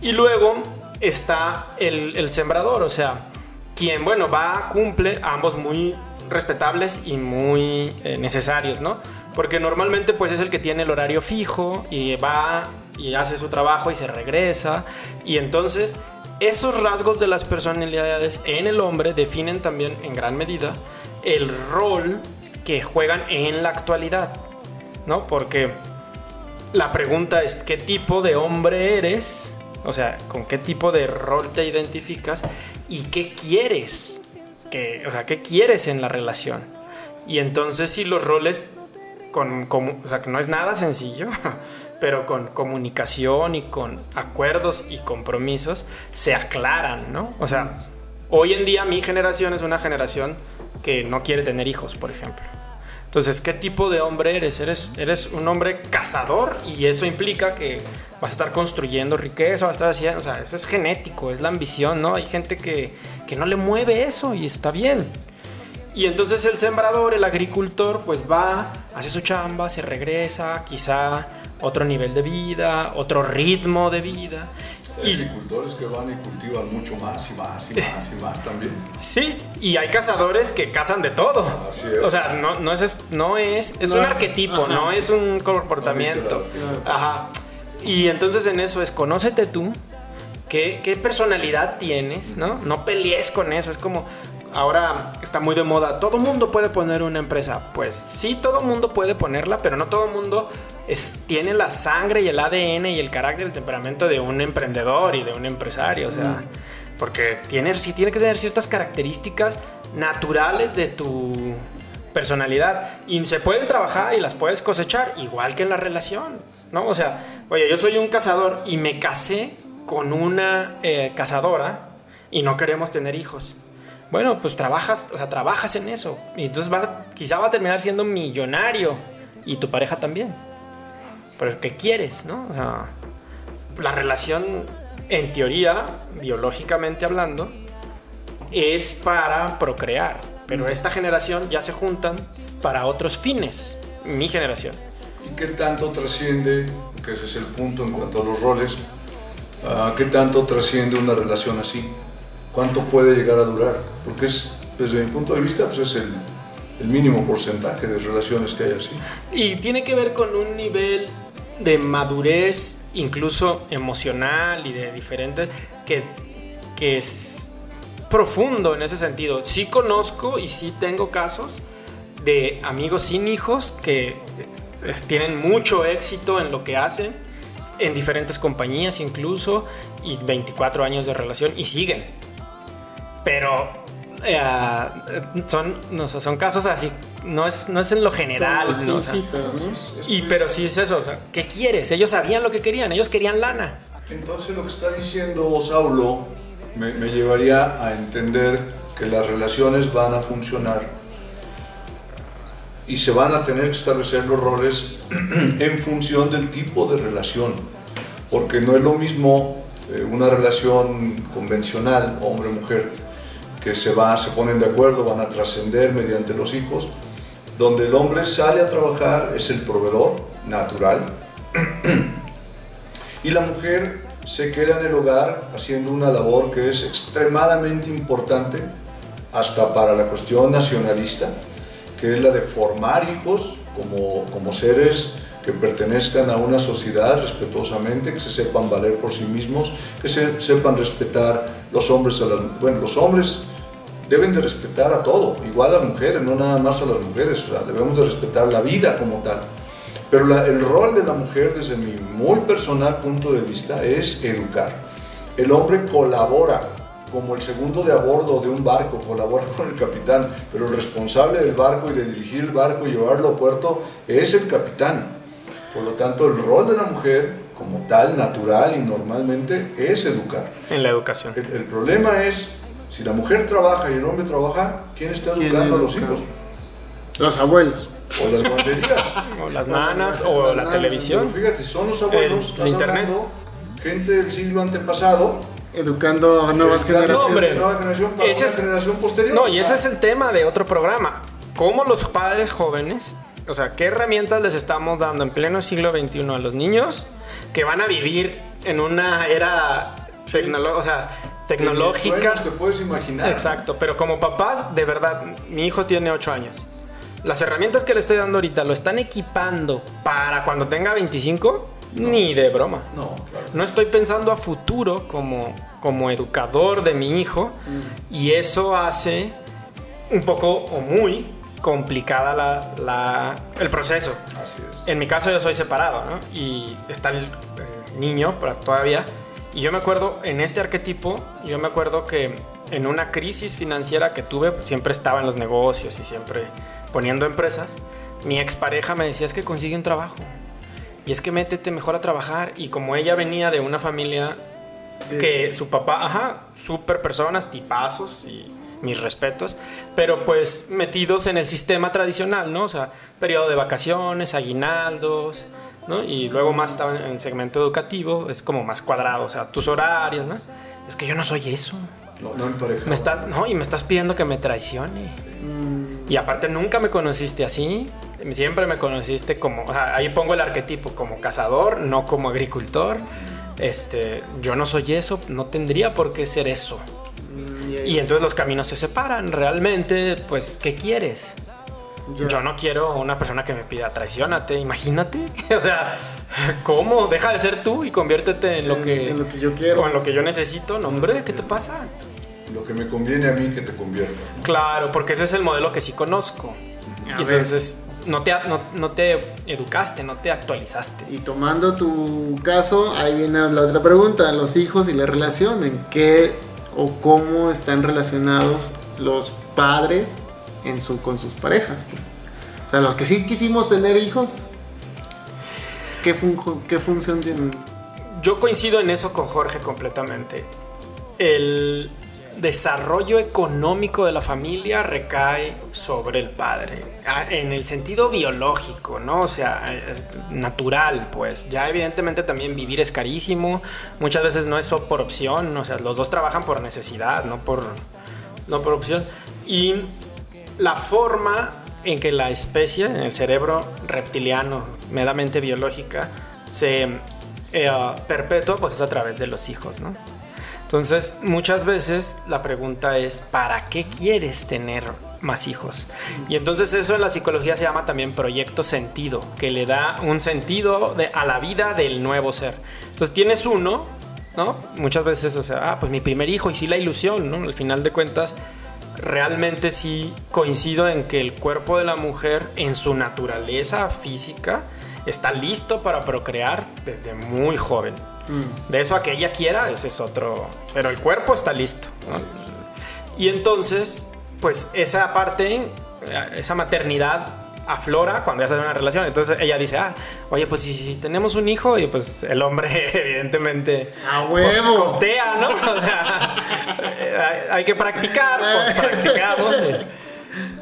Y luego está el, el sembrador, o sea, quien, bueno, va, cumple, ambos muy respetables y muy eh, necesarios, ¿no? Porque normalmente pues es el que tiene el horario fijo y va y hace su trabajo y se regresa. Y entonces esos rasgos de las personalidades en el hombre definen también en gran medida el rol que juegan en la actualidad, ¿no? Porque la pregunta es qué tipo de hombre eres, o sea, con qué tipo de rol te identificas y qué quieres, que, o sea, qué quieres en la relación. Y entonces si los roles, con, con- o sea, que no es nada sencillo, pero con comunicación y con acuerdos y compromisos se aclaran, ¿no? O sea, hoy en día mi generación es una generación que no quiere tener hijos, por ejemplo. Entonces, ¿qué tipo de hombre eres? Eres, eres un hombre cazador y eso implica que vas a estar construyendo riqueza, vas a estar haciendo, o sea, eso es genético, es la ambición, ¿no? Hay gente que, que no le mueve eso y está bien. Y entonces el sembrador, el agricultor, pues va, hace su chamba, se regresa, quizá otro nivel de vida, otro ritmo de vida. Hay Y agricultores que van y cultivan mucho más y más y más y más también. sí, y hay cazadores que cazan de todo. Así es. O sea, no, no es, no es, es No, un arquetipo, ajá. no es un comportamiento. Ajá. Y entonces en eso es conócete tú, qué, qué personalidad tienes, ¿no? No pelees con eso, es como ahora está muy de moda, todo mundo puede poner una empresa. Pues sí, todo mundo puede ponerla, pero no todo mundo es, tiene la sangre y el ADN y el carácter, el temperamento de un emprendedor y de un empresario, o sea, porque tiene, sí tiene que tener ciertas características naturales de tu personalidad y se pueden trabajar y las puedes cosechar igual que en la relación, ¿no? O sea, oye, yo soy un cazador y me casé con una eh, cazadora y no queremos tener hijos. Bueno, pues trabajas, o sea, trabajas en eso y entonces vas, quizá va a terminar siendo millonario y tu pareja también. Pero ¿qué quieres, no? O sea, la relación, en teoría, biológicamente hablando, es para procrear. Pero esta generación ya se juntan para otros fines. Mi generación. ¿Y qué tanto trasciende, que ese es el punto en cuanto a los roles, ah, qué tanto trasciende una relación así? ¿Cuánto puede llegar a durar? Porque es, desde mi punto de vista, pues es el, el mínimo porcentaje de relaciones que hay así. Y tiene que ver con un nivel de madurez, incluso emocional y de diferente, que, que es profundo en ese sentido. Sí conozco y sí tengo casos de amigos sin hijos que es- tienen mucho éxito en lo que hacen, en diferentes compañías incluso, y 24 años de relación y siguen. Pero eh, son, no, sé, son casos así, no es, no es en lo general. Los ¿no? O sea, pincitos, ¿no? y pero sí es eso, o sea, ¿qué quieres? Ellos sabían lo que querían, ellos querían lana. Entonces lo que está diciendo Saulo me, me llevaría a entender que las relaciones van a funcionar y se van a tener que establecer los roles en función del tipo de relación, porque no es lo mismo eh, una relación convencional, hombre-mujer, que se va, se ponen de acuerdo, van a trascender mediante los hijos, donde el hombre sale a trabajar, es el proveedor natural, y la mujer se queda en el hogar haciendo una labor que es extremadamente importante hasta para la cuestión nacionalista, que es la de formar hijos como, como seres que pertenezcan a una sociedad respetuosamente, que se sepan valer por sí mismos, que se sepan respetar los hombres a las bueno, los hombres deben de respetar a todo, igual a las mujeres, no nada más a las mujeres, o sea, debemos de respetar la vida como tal. Pero la- el rol de la mujer, desde mi muy personal punto de vista, es educar. El hombre colabora como el segundo de a bordo de un barco, colabora con el capitán, pero el responsable del barco y de dirigir el barco y llevarlo a puerto es el capitán. Por lo tanto, el rol de la mujer, como tal, natural y normalmente, es educar. En la educación. El, el problema es, si la mujer trabaja y el hombre trabaja, ¿quién está ¿Quién educando a los hijos? Los abuelos. O las guarderías. O las nanas o la nanas, televisión. Pero fíjate, son los abuelos, El internet. gente del siglo antepasado, Educando a nuevas educando generaciones. nueva generación para Ese una es- generación posterior. No, o y ese es el tema de otro programa. ¿Cómo los padres jóvenes, o sea, qué herramientas les estamos dando en pleno siglo XXI a los niños que van a vivir en una era tecnolo- o sea, tecnológica? te puedes imaginar. Exacto, pero como papás, de verdad, mi hijo tiene 8 años. Las herramientas que le estoy dando ahorita lo están equipando para cuando tenga 25, ni de broma. No, claro. No estoy pensando a futuro como, como educador de mi hijo y eso hace un poco o muy complicada la- la- el proceso. Así es. En mi caso yo soy separado, ¿no? Y está el, el niño todavía. Y yo me acuerdo, en este arquetipo, yo me acuerdo que en una crisis financiera que tuve, siempre estaba en los negocios y siempre poniendo empresas, mi expareja me decía, es que consigue un trabajo. Y es que métete mejor a trabajar. Y como ella venía de una familia que su papá, ajá, súper personas, tipazos y mis respetos, pero pues metidos en el sistema tradicional, ¿no? O sea, periodo de vacaciones, aguinaldos, ¿no? Y luego más estaba en el segmento educativo, es como más cuadrado, o sea, tus horarios, ¿no? Es que yo no soy eso. No, no. Me está, no, y me estás pidiendo que me traicione. Mm, Y aparte nunca me conociste así. Siempre me conociste como, o sea, ahí pongo el arquetipo como cazador, no como agricultor. Este, yo no soy eso, no tendría por qué ser eso. mm, Y entonces los caminos se separan. Realmente, pues, ¿qué quieres? Yo no quiero una persona que me pida traicionate, imagínate. o sea, ¿cómo? Deja de ser tú y conviértete en lo En- que, en lo que yo quiero. o en lo que yo necesito. No, hombre, ¿qué te pasa? Lo que me conviene a mí que te convierta. Claro, porque ese es el modelo que sí conozco. A entonces no te, no, no te educaste, no te actualizaste. Y tomando tu caso, ahí viene la otra pregunta, los hijos y la relación, ¿en qué o cómo están relacionados los padres en su, con sus parejas? O sea, los que sí quisimos tener hijos, ¿qué, fun- qué función tienen? Yo coincido en eso con Jorge completamente. El desarrollo económico de la familia recae sobre el padre, en el sentido biológico, ¿no? O sea, natural, pues. Ya evidentemente también vivir es carísimo, muchas veces no es por opción, o sea, los dos trabajan por necesidad, no por, no por opción. Y la forma en que la especie, en el cerebro reptiliano, meramente biológica, se eh, perpetúa, pues es a través de los hijos, ¿no? Entonces, muchas veces la pregunta es, ¿para qué quieres tener más hijos? Y entonces eso en la psicología se llama también proyecto sentido, que le da un sentido a la vida del nuevo ser. Entonces tienes uno, ¿no? Muchas veces, o sea, ah, pues mi primer hijo y sí la ilusión, ¿no? Al final de cuentas, realmente sí coincido en que el cuerpo de la mujer en su naturaleza física está listo para procrear desde muy joven. Mm, De eso a que ella quiera, ese es otro. Pero el cuerpo está listo. ¿no? Y entonces, pues esa parte, eh, esa maternidad aflora cuando ya se una relación. Entonces ella dice, ah, oye, pues si, si tenemos un hijo, y pues el hombre, evidentemente. ¡A huevo! costea, ¿no? O sea, hay, que practicar, pues practicamos.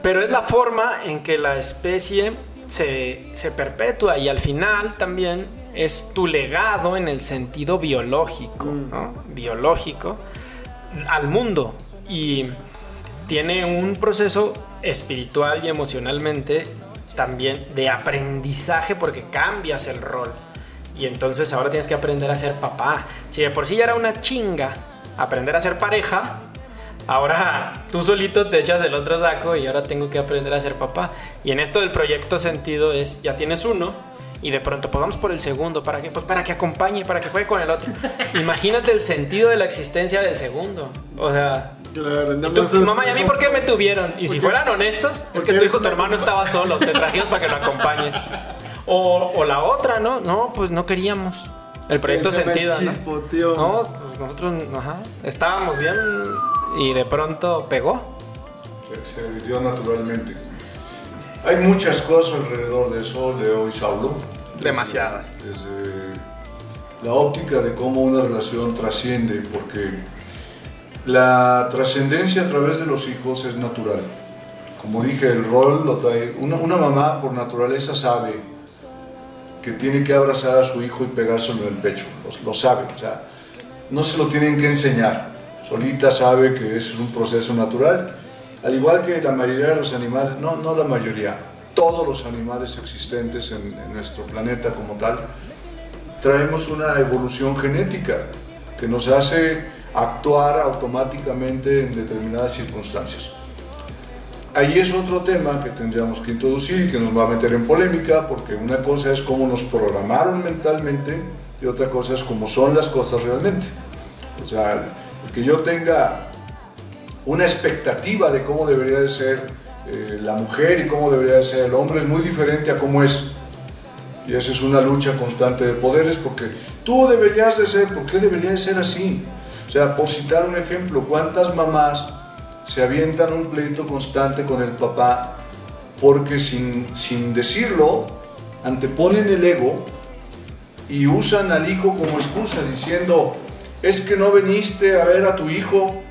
Pero es la forma en que la especie se, se perpetúa y al final también es tu legado en el sentido biológico, ¿no? Biológico al mundo. Y tiene un proceso espiritual y emocionalmente también de aprendizaje porque cambias el rol. Y entonces ahora tienes que aprender a ser papá. Si de por sí ya era una chinga aprender a ser pareja, ahora tú solito te echas el otro saco y ahora tengo que aprender a ser papá. Y en esto del proyecto sentido es, ya tienes uno y de pronto, pues vamos por el segundo, ¿para qué? Pues para que acompañe, para que juegue con el otro. Imagínate el sentido de la existencia del segundo. O sea, Claro, tú, es- mamá, ¿y a mí por qué me tuvieron? Y si fueran honestos, es que tu hijo, tu hermano estaba solo, te trajimos para que lo acompañes. O, o la otra, ¿no? No, pues no queríamos. El proyecto sentido, ¿no? No, nosotros, ajá, estábamos bien y de pronto pegó. Se dio naturalmente. Hay muchas cosas alrededor de eso, Leo y Saulo. Demasiadas. Desde la óptica de cómo una relación trasciende, porque la trascendencia a través de los hijos es natural. Como dije, el rol lo trae. Una, una mamá por naturaleza sabe que tiene que abrazar a su hijo y pegárselo en el pecho. Lo, lo sabe, o sea, no se lo tienen que enseñar. Solita sabe que eso es un proceso natural. Al igual que la mayoría de los animales, no, no la mayoría, todos los animales existentes en, en nuestro planeta como tal, traemos una evolución genética que nos hace actuar automáticamente en determinadas circunstancias. Ahí es otro tema que tendríamos que introducir y que nos va a meter en polémica, porque una cosa es cómo nos programaron mentalmente y otra cosa es cómo son las cosas realmente. O sea, el que yo tenga una expectativa de cómo debería de ser eh, la mujer y cómo debería de ser el hombre es muy diferente a cómo es. Y esa es una lucha constante de poderes porque tú deberías de ser, ¿por qué debería de ser así? O sea, por citar un ejemplo, ¿cuántas mamás se avientan un pleito constante con el papá porque sin, sin decirlo anteponen el ego y usan al hijo como excusa diciendo, es que no viniste a ver a tu hijo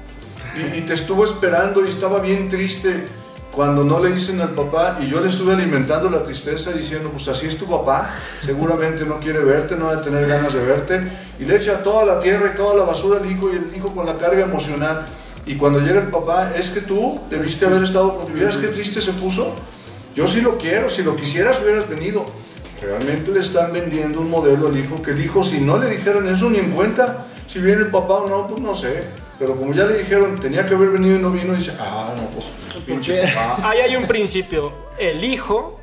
y, te estuvo esperando y estaba bien triste cuando no le dicen al papá y yo le estuve alimentando la tristeza diciendo, pues así es tu papá, seguramente no quiere verte, no va a tener ganas de verte y le echa toda la tierra y toda la basura al hijo y el hijo con la carga emocional y cuando llega el papá, es que tú debiste haber estado con ¿Vieras qué triste se puso? Yo sí lo quiero, si lo quisieras hubieras venido. Realmente le están vendiendo un modelo al hijo que el hijo, si no le dijeron eso ni en cuenta, si viene el papá o no, pues no sé. Pero como ya le dijeron, tenía que haber venido y no vino, dice, ah, no, pues pinche papá. Ahí hay un principio. El hijo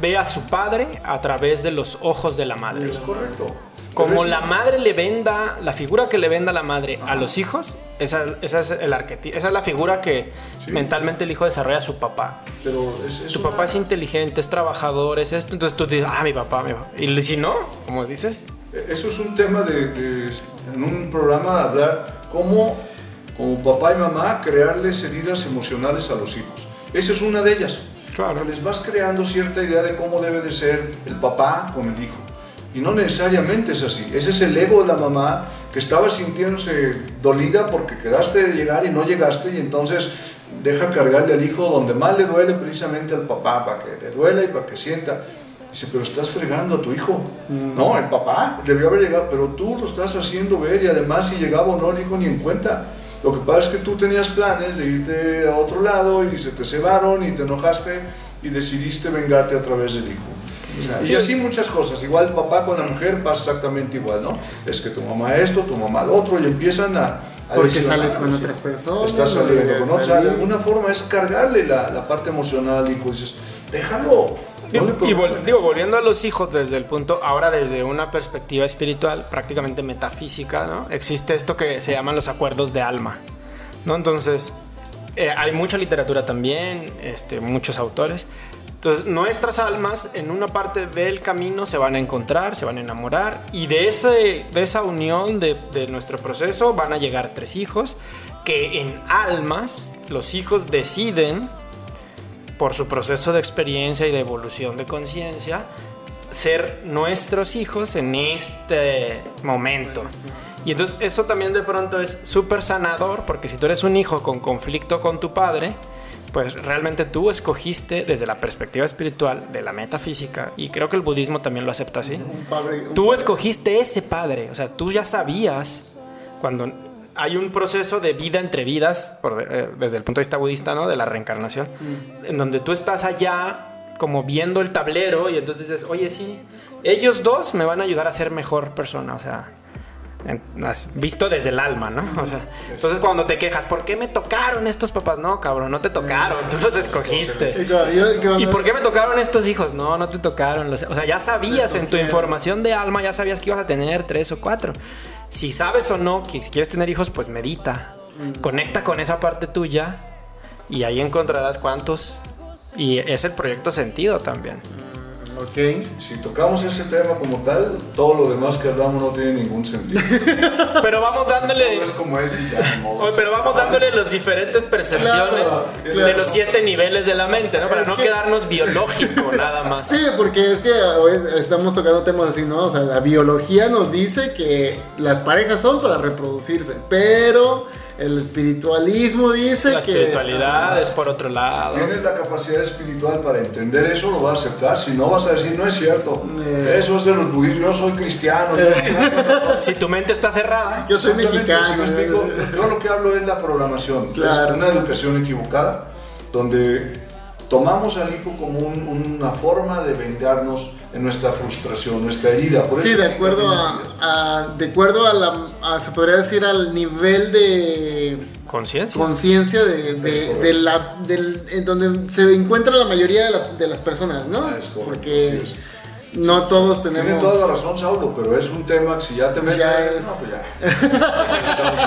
ve a su padre a través de los ojos de la madre. Es correcto. Como la madre le venda, la figura que le venda la madre a los hijos, esa, esa es el arquetipo, esa es la figura que Sí. mentalmente el hijo desarrolla a su papá. Pero es, es Tu una- papá es inteligente, es trabajador, es esto, entonces tú dices, ah, mi papá, mi papá. Y si no, como dices, Eso es un tema de, de- en un programa hablar cómo, como papá y mamá, crearles heridas emocionales a los hijos. Esa es una de ellas. Claro. Les vas creando cierta idea de cómo debe de ser el papá con el hijo. Y no necesariamente es así. Ese es el ego de la mamá que estaba sintiéndose dolida porque quedaste de llegar y no llegaste y entonces deja cargarle al hijo donde más le duele precisamente al papá para que le duela y para que sienta. Dice, pero estás fregando a tu hijo. No, el papá debió haber llegado, pero tú lo estás haciendo ver y además si llegaba o no el hijo ni en cuenta. Lo que pasa es que tú tenías planes de irte a otro lado y se te cebaron y te enojaste y decidiste vengarte a través del hijo. Y así muchas cosas. Igual papá con la mujer pasa exactamente igual, ¿no? Es que tu mamá esto, tu mamá lo otro y empiezan a... a Porque sale con otras personas, Está saliendo con otras. O sea, de alguna forma es cargarle la, la parte emocional al hijo. Dices, déjalo. no y vol- digo, volviendo a los hijos desde el punto, ahora desde una perspectiva espiritual, prácticamente metafísica, ¿no? Existe esto que se llaman los acuerdos de alma, ¿no? Entonces, eh, hay mucha literatura también, este, muchos autores. Entonces, nuestras almas en una parte del camino se van a encontrar, se van a enamorar y de, ese, de esa unión de, de nuestro proceso van a llegar tres hijos que en almas los hijos deciden por su proceso de experiencia y de evolución de conciencia, ser nuestros hijos en este momento. Y entonces eso también de pronto es súper sanador, porque si tú eres un hijo con conflicto con tu padre, pues realmente tú escogiste desde la perspectiva espiritual de la metafísica, y creo que el budismo también lo acepta así. Un padre- un Tú padre- escogiste ese padre, o sea, tú ya sabías cuando hay un proceso de vida entre vidas, por, eh, desde el punto de vista budista, ¿no? De la reencarnación, en donde tú estás allá como viendo el tablero y entonces dices, oye, sí, ellos dos me van a ayudar a ser mejor persona, o sea, visto desde el alma, ¿no? O sea, entonces cuando te quejas, ¿por qué me tocaron estos papás? No, cabrón, no te tocaron, tú los escogiste. ¿Y por qué me tocaron estos hijos? No, no te tocaron. los- O sea, ya sabías en tu información de alma, ya sabías que ibas a tener tres o cuatro. Si sabes o no que si quieres tener hijos, pues medita. Conecta con esa parte tuya y ahí encontrarás cuántos. Y es el proyecto sentido también. Si tocamos ese tema como tal, todo lo demás que hablamos no tiene ningún sentido. Pero vamos dándole. Todo es como es y ya. Oye, pero vamos dándole las diferentes percepciones Claro, de los siete niveles de la mente, ¿no? Para Es no que- quedarnos biológico nada más. Sí, porque es que hoy estamos tocando temas así, ¿no? O sea, la biología nos dice que las parejas son para reproducirse, pero el espiritualismo dice La que... espiritualidad es por otro lado. Tienes la capacidad espiritual para entender eso, lo vas a aceptar. Si no, vas a decir, no es cierto. Eh. Eso es de los budistas. Yo soy cristiano. Si tu mente está cerrada, Yo soy mexicano. Yo lo que hablo es la programación. Claro. Es una educación equivocada donde tomamos al hijo como un- una forma de vengarnos en nuestra frustración, nuestra herida. Por Sí, eso de acuerdo a, a- de acuerdo a la, a- se podría decir al nivel de conciencia. conciencia de, de- de la, del, en donde se encuentra la mayoría de, la- de las personas, ¿no? Ah, es correcto, Porque así es. No todos Tiene tenemos... toda la razón, Saulo, pero es un tema que si ya te metes Ya ahí, es- no, pues ya.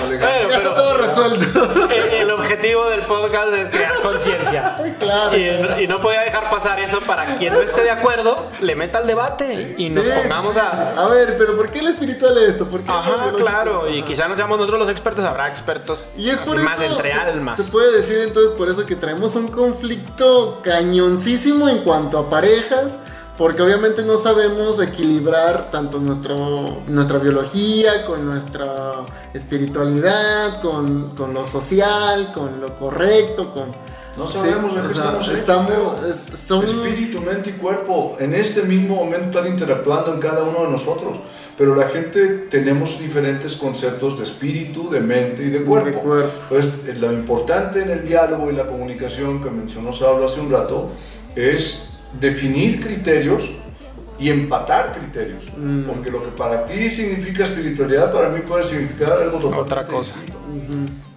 Bueno, Ya está todo resuelto. El, el objetivo del podcast es crear conciencia. Claro, Y, y no podía dejar pasar eso para quien no esté de acuerdo, le meta al debate y nos Sí, pongamos sí. a. A ver, pero ¿por qué el espiritual es esto? ¿Por qué Ajá, claro. Y quizá no seamos nosotros los expertos, habrá expertos Y es por más eso entre se- almas. Se, puede decir entonces por eso que traemos un conflicto cañoncísimo en cuanto a parejas, porque obviamente no sabemos equilibrar tanto nuestro, nuestra biología con nuestra espiritualidad, con, con lo social, con lo correcto, con... No Sí, sabemos de qué sea, estamos hechos, es- somos- Espíritu, mente y cuerpo en este mismo momento están interactuando en cada uno de nosotros. Pero la gente tenemos diferentes conceptos de espíritu, de mente y de cuerpo. De cuerpo. Entonces, eh, lo importante en el diálogo y la comunicación que mencionó Saulo hace un rato es definir criterios y empatar criterios. Mm. Porque lo que para ti significa espiritualidad, para mí puede significar algo totalmente Otra cosa. distinto.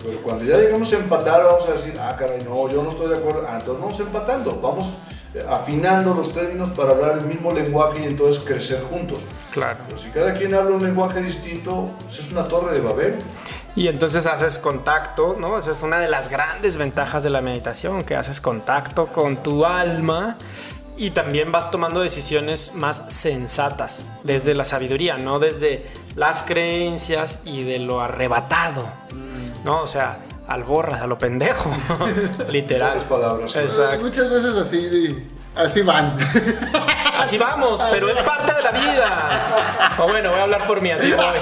Pero cuando ya llegamos a empatar, vamos a decir, ah, caray, no, yo no estoy de acuerdo. Ah, entonces vamos empatando, vamos eh, afinando los términos para hablar el mismo lenguaje y entonces crecer juntos. Claro. Pero si cada quien habla un lenguaje distinto, pues es una torre de Babel. Y entonces haces contacto, ¿no? Esa es una de las grandes ventajas de la meditación, que haces contacto con tu alma y también vas tomando decisiones más sensatas desde la sabiduría, no desde las creencias y de lo arrebatado, ¿no? O sea, al borras, a lo pendejo, literal. Palabras. Exacto. Muchas veces así, así van. Así vamos, pero es parte de la vida. O bueno, voy a hablar por mí, así voy.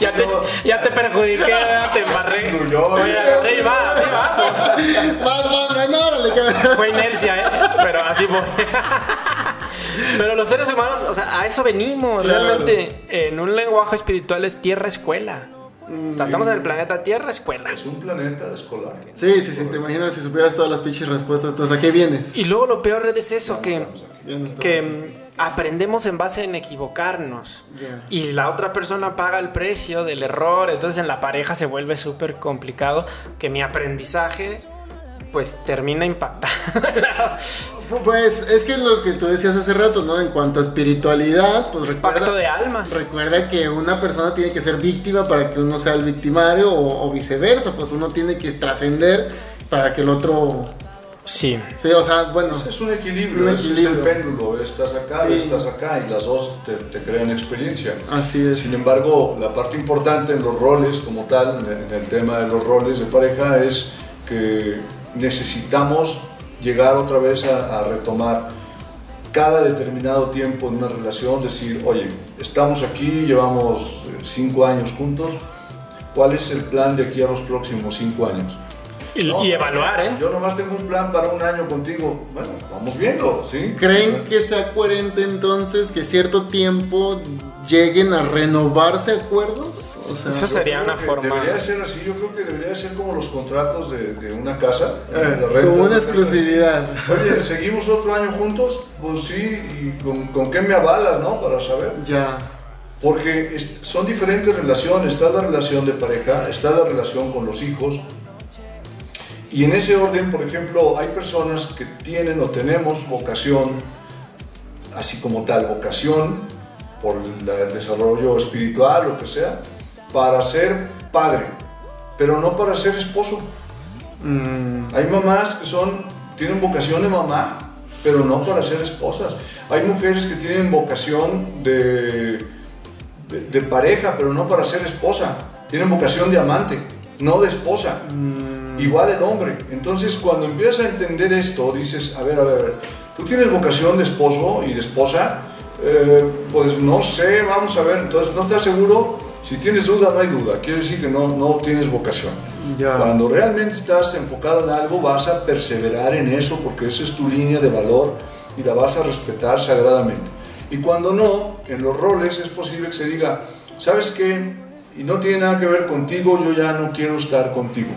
Ya te, ya te perjudiqué, ya te embarré. Oye, agarré y va, así va. Van, órale, cabrón. Fue inercia, ¿eh? Pero así voy. Pero los seres humanos, o sea, a eso venimos. Claro. Realmente, en un lenguaje espiritual es tierra-escuela. O sea, estamos en el planeta Tierra-escuela. Es un planeta escolar. Sí, sí, sí, te imaginas si supieras todas las pinches respuestas. Entonces, ¿a qué vienes? Y luego lo peor es eso, que, que aprendemos en base en equivocarnos. Y la otra persona paga el precio del error. Entonces en la pareja se vuelve súper complicado que mi aprendizaje pues termina impactando. Pues es que lo que tú decías hace rato, ¿no? En cuanto a espiritualidad, pues Es pacto recuerda, de almas. recuerda que una persona tiene que ser víctima para que uno sea el victimario o, o viceversa, pues uno tiene que trascender para que el otro... Sí. Sí, o sea, bueno, Ese es un equilibrio, Un ese es el equilibrio. péndulo. Estás acá, Sí. estás acá y las dos te, te crean experiencia. así es. Sin embargo, la parte importante en los roles como tal, en en el tema de los roles de pareja, es que necesitamos llegar otra vez a, retomar cada determinado tiempo en una relación, decir, oye, estamos aquí, llevamos eh, cinco años juntos, ¿cuál es el plan de aquí a los próximos cinco años? Y, No, y evaluar, ¿eh? Yo nomás tengo un plan para un año contigo. Bueno, vamos viendo, ¿sí? ¿Creen que sea coherente entonces que cierto tiempo lleguen a renovarse acuerdos? O sea, Eso sería Yo creo una que forma. Debería de ser así, yo creo que debería de ser como los contratos de, de una casa. eh, la renta como de una casa. exclusividad. Oye, ¿seguimos otro año juntos? Pues sí, ¿y con, con qué me avalas, no? Para saber. Ya. Porque es- son diferentes relaciones. Está la relación de pareja, está la relación con los hijos. Y en ese orden, por ejemplo, hay personas que tienen o tenemos vocación, así como tal, vocación por el desarrollo espiritual, lo que sea, para ser padre, pero no para ser esposo. Mm, Hay mamás que son, tienen vocación de mamá, pero no para ser esposas. Hay mujeres que tienen vocación de, de, de pareja, pero no para ser esposa. Tienen vocación de amante, no de esposa. Igual el hombre. Entonces, cuando empiezas a entender esto, dices, a ver, a ver, a ver, tú tienes vocación de esposo y de esposa, Eh, pues no sé, vamos a ver. Entonces, no estás seguro. Si tienes duda, no hay duda. Quiere decir que no, no tienes vocación. Ya. Cuando realmente estás enfocado en algo, vas a perseverar en eso porque esa es tu línea de valor y la vas a respetar sagradamente. Y cuando no, en los roles es posible que se diga, ¿sabes qué? Y no tiene nada que ver contigo, yo ya no quiero estar contigo.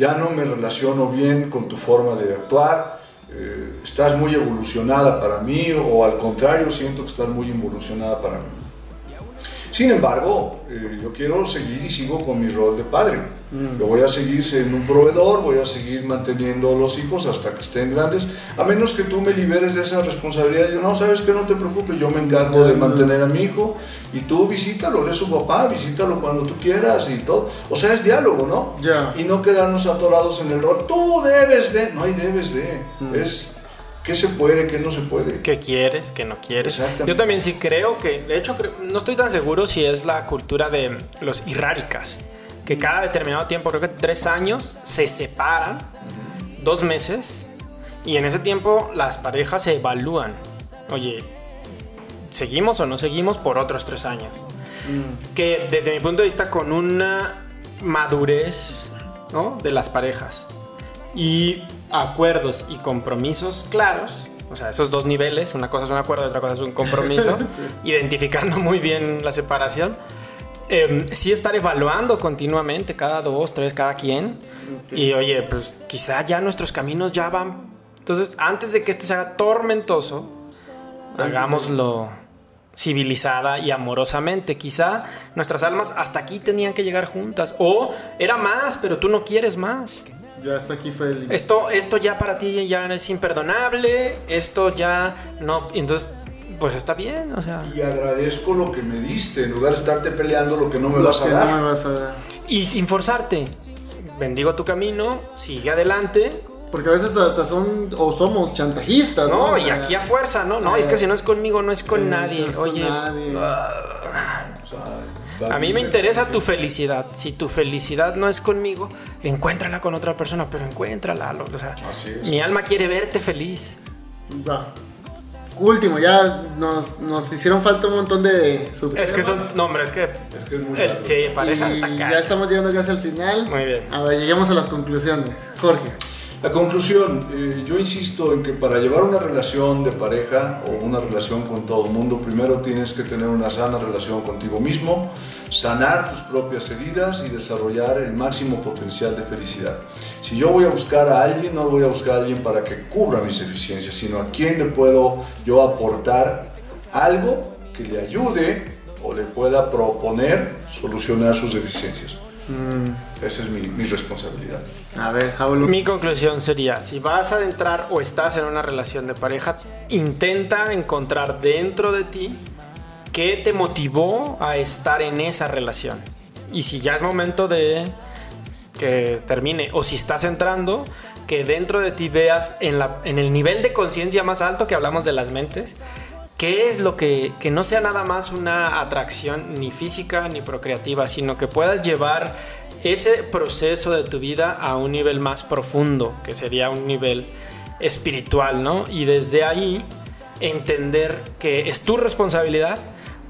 Ya no me relaciono bien con tu forma de actuar, eh, estás muy evolucionada para mí o al contrario, siento que estás muy involucionada para mí. Sin embargo, eh, yo quiero seguir y sigo con mi rol de padre. Yo voy a seguir siendo un proveedor, voy a seguir manteniendo a los hijos hasta que estén grandes, a menos que tú me liberes de esa responsabilidad. Yo, no, sabes que no te preocupes, yo me encargo de mantener a mi hijo y tú visítalo, eres su papá, visítalo cuando tú quieras y todo. O sea, es diálogo, ¿no? Ya. Y no quedarnos atorados en el rol. Tú debes de, no hay debes de, es qué se puede, qué no se puede. ¿Qué quieres? ¿Qué no quieres? Yo también sí creo que, de hecho, no estoy tan seguro si es la cultura de los irráricas, que cada determinado tiempo, creo que tres años, se separan, dos meses, y en ese tiempo las parejas se evalúan. Oye, ¿seguimos o no seguimos por otros tres años? Que desde mi punto de vista, con una madurez ¿no? de las parejas y acuerdos y compromisos claros, o sea, esos dos niveles, una cosa es un acuerdo y otra cosa es un compromiso, identificando muy bien la separación, eh, sí estar evaluando continuamente, cada dos, tres, cada quien, y oye, pues quizá ya nuestros caminos ya van, entonces antes de que esto se haga tormentoso, hagámoslo civilizada y amorosamente. Quizá nuestras almas hasta aquí tenían que llegar juntas. O era más, pero tú no quieres más. Ya hasta aquí fue el. Esto, esto ya para ti ya es imperdonable. Esto ya no. Entonces, pues está bien. O sea. Y agradezco lo que me diste, en lugar de estarte peleando lo que no me Lo vas a dar. no me vas a dar. Y sin forzarte. Bendigo tu camino, sigue adelante. Porque a veces hasta son o somos chantajistas, ¿no? No, O y sea, aquí a fuerza, ¿no? No, es que si no es conmigo, no es con eh, nadie. no es con Oye, nadie. O sea, A mí me interesa tu felicidad. Si tu felicidad no es conmigo, encuéntrala con otra persona, pero encuéntrala. O sea, es. mi alma quiere verte feliz. Va. Último, ya nos, nos hicieron falta un montón de Es que son. No, hombre, es que. Es que es muy largo. sí, pareja Y ya estamos llegando casi al final. Muy bien. A ver, lleguemos a las conclusiones. Jorge. La conclusión, eh, yo insisto en que para llevar una relación de pareja o una relación con todo el mundo, primero tienes que tener una sana relación contigo mismo, sanar tus propias heridas y desarrollar el máximo potencial de felicidad. Si yo voy a buscar a alguien, no voy a buscar a alguien para que cubra mis deficiencias, sino a quien le puedo yo aportar algo que le ayude o le pueda proponer solucionar sus deficiencias. Esa es mi, mi responsabilidad. A ver, Saulo. Mi conclusión sería, si vas a entrar o estás en una relación de pareja, intenta encontrar dentro de ti qué te motivó a estar en esa relación. Y si ya es momento de que termine, o si estás entrando, que dentro de ti veas en, la, en el nivel de conciencia más alto que hablamos de las mentes, qué es lo que, que no sea nada más una atracción ni física ni procreativa, sino que puedas llevar ese proceso de tu vida a un nivel más profundo, que sería un nivel espiritual, ¿no? Y desde ahí entender que es tu responsabilidad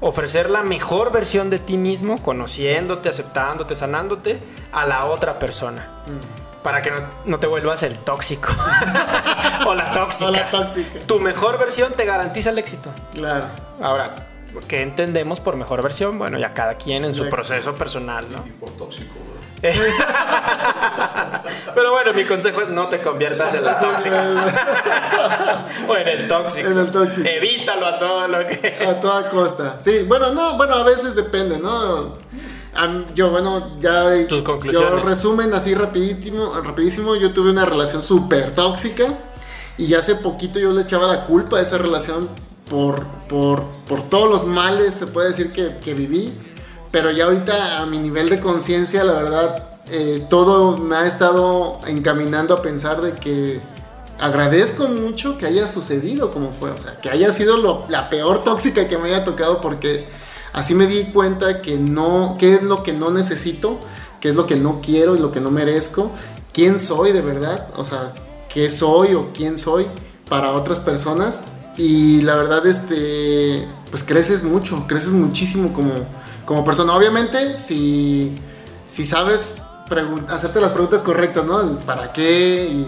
ofrecer la mejor versión de ti mismo, conociéndote, aceptándote, sanándote a la otra persona. Para que no, no te vuelvas el tóxico o la tóxica. O la tóxica. Tu mejor versión te garantiza el éxito. Claro. Ahora, ¿qué entendemos por mejor versión? Bueno, ya cada quien en su proceso personal, ¿no? Y por tóxico, bro. Pero bueno, mi consejo es no te conviertas en la tóxica. o en el tóxico. En el tóxico. Evítalo a todo lo que. A toda costa. Sí, bueno, no, bueno, a veces depende, ¿no? yo, bueno, ya. Tus conclusiones. Yo resumen así rapidísimo, rapidísimo. Yo tuve una relación súper tóxica. Y hace poquito yo le echaba la culpa a esa relación por, por, por todos los males, se puede decir, que, que viví. Pero ya ahorita a mi nivel de conciencia, la verdad, eh, todo me ha estado encaminando a pensar de que agradezco mucho que haya sucedido como fue, o sea, que haya sido la peor tóxica que me haya tocado porque así me di cuenta que no, qué es lo que no necesito, qué es lo que no quiero y lo que no merezco, quién soy de verdad, o sea, qué soy o quién soy para otras personas. Y la verdad este pues creces mucho, creces muchísimo como como persona. Obviamente si si sabes hacerte las preguntas correctas, ¿no? ¿Para qué?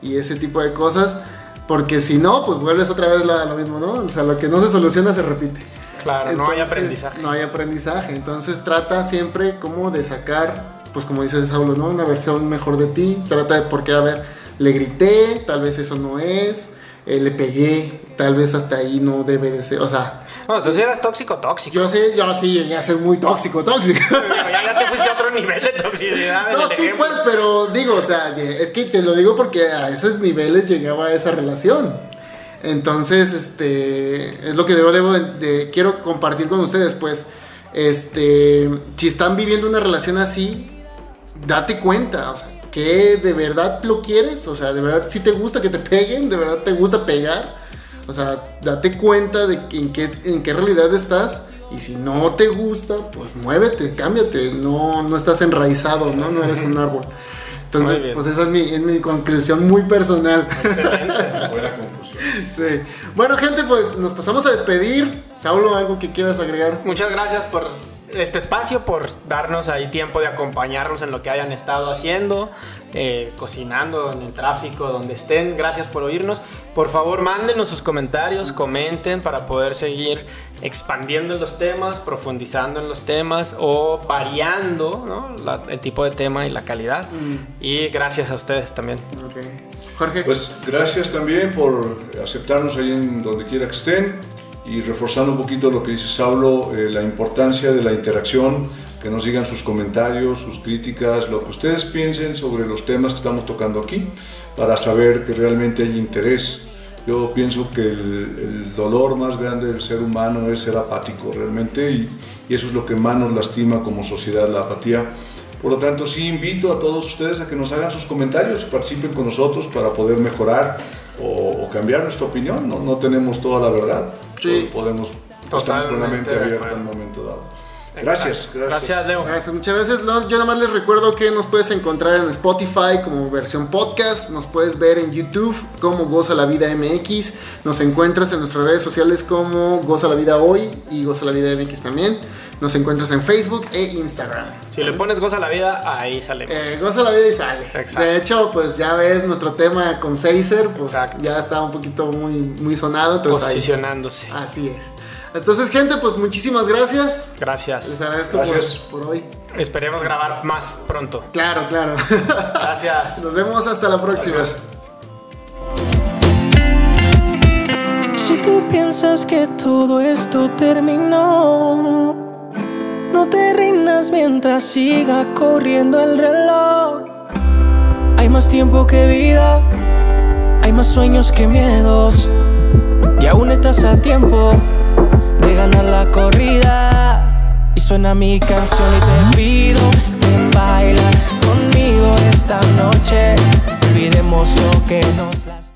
Y, ese tipo de cosas. Porque si no, pues vuelves otra vez lo mismo, ¿no? O sea, lo que no se soluciona se repite. Claro, no hay aprendizaje. No hay aprendizaje. Entonces trata siempre como de sacar, pues como dice Saulo, ¿no? Una versión mejor de ti. Trata de, porque, a ver, le grité, tal vez eso no es. Eh, le pegué, tal vez hasta ahí no debe de ser, o sea... No, tú sí eras tóxico, tóxico. Yo sí, yo sí llegué a ser muy tóxico, tóxico. ya, te fuiste a otro nivel de toxicidad. No, sí, pues, pero digo, o sea, es que te lo digo porque a esos niveles llegaba esa relación. Entonces, este, es lo que debo, debo de, quiero compartir con ustedes, pues, este, si están viviendo una relación así, date cuenta, o sea, que de verdad lo quieres, o sea, de verdad si te gusta que te peguen, de verdad te gusta pegar, o sea, date cuenta de en qué, en qué realidad estás y si no te gusta, pues muévete, cámbiate, no, no estás enraizado, ¿no? No eres un árbol. Entonces, pues esa es mi, es mi conclusión muy personal. Excelente, buena conclusión. Sí. Bueno, gente, pues nos pasamos a despedir. Saulo, ¿algo que quieras agregar? Muchas gracias por este espacio, por darnos ahí tiempo de acompañarlos en lo que hayan estado haciendo, eh, cocinando en el tráfico, donde estén. Gracias por oírnos. Por favor, mándenos sus comentarios, comenten para poder seguir expandiendo en los temas, profundizando en los temas o variando el tipo de tema y la calidad. Mm. Y gracias a ustedes también. Jorge. Pues gracias también por aceptarnos ahí en donde quiera que estén y reforzando un poquito lo que dice Saulo, eh, la importancia de la interacción, que nos digan sus comentarios, sus críticas, lo que ustedes piensen sobre los temas que estamos tocando aquí, para saber que realmente hay interés. Yo pienso que el, dolor más grande del ser humano es ser apático realmente y, y eso es lo que más nos lastima como sociedad, la apatía. Por lo tanto, sí invito a todos ustedes a que nos hagan sus comentarios, participen con nosotros para poder mejorar o, cambiar nuestra opinión. No, no tenemos toda la verdad. Sí. Podemos, estamos con la mente abierta en un momento dado. Gracias, gracias. Gracias, Leo. muchas gracias. yo nada más les recuerdo que nos puedes encontrar en Spotify como versión podcast. Nos puedes ver en YouTube como Goza la Vida MX. Nos encuentras en nuestras redes sociales como Goza la Vida Hoy y Goza la Vida MX también. Nos encuentras en Facebook e Instagram. Si le pones Goza la Vida, ahí sale. Eh, goza la Vida y sale. De hecho, pues ya ves nuestro tema con Seiser, pues ya está un poquito muy, muy sonado. Posicionándose. así es. Entonces, gente, pues muchísimas gracias. Gracias. Les agradezco Por, hoy. Esperemos grabar más pronto. Claro, claro. Gracias. Nos vemos hasta la próxima. Si tú piensas que todo esto terminó no te rindas mientras siga corriendo el reloj. Hay más tiempo que vida, hay más sueños que miedos. Y aún estás a tiempo de ganar la corrida. Y suena mi canción y te pido, ven baila conmigo esta noche. Olvidemos lo que nos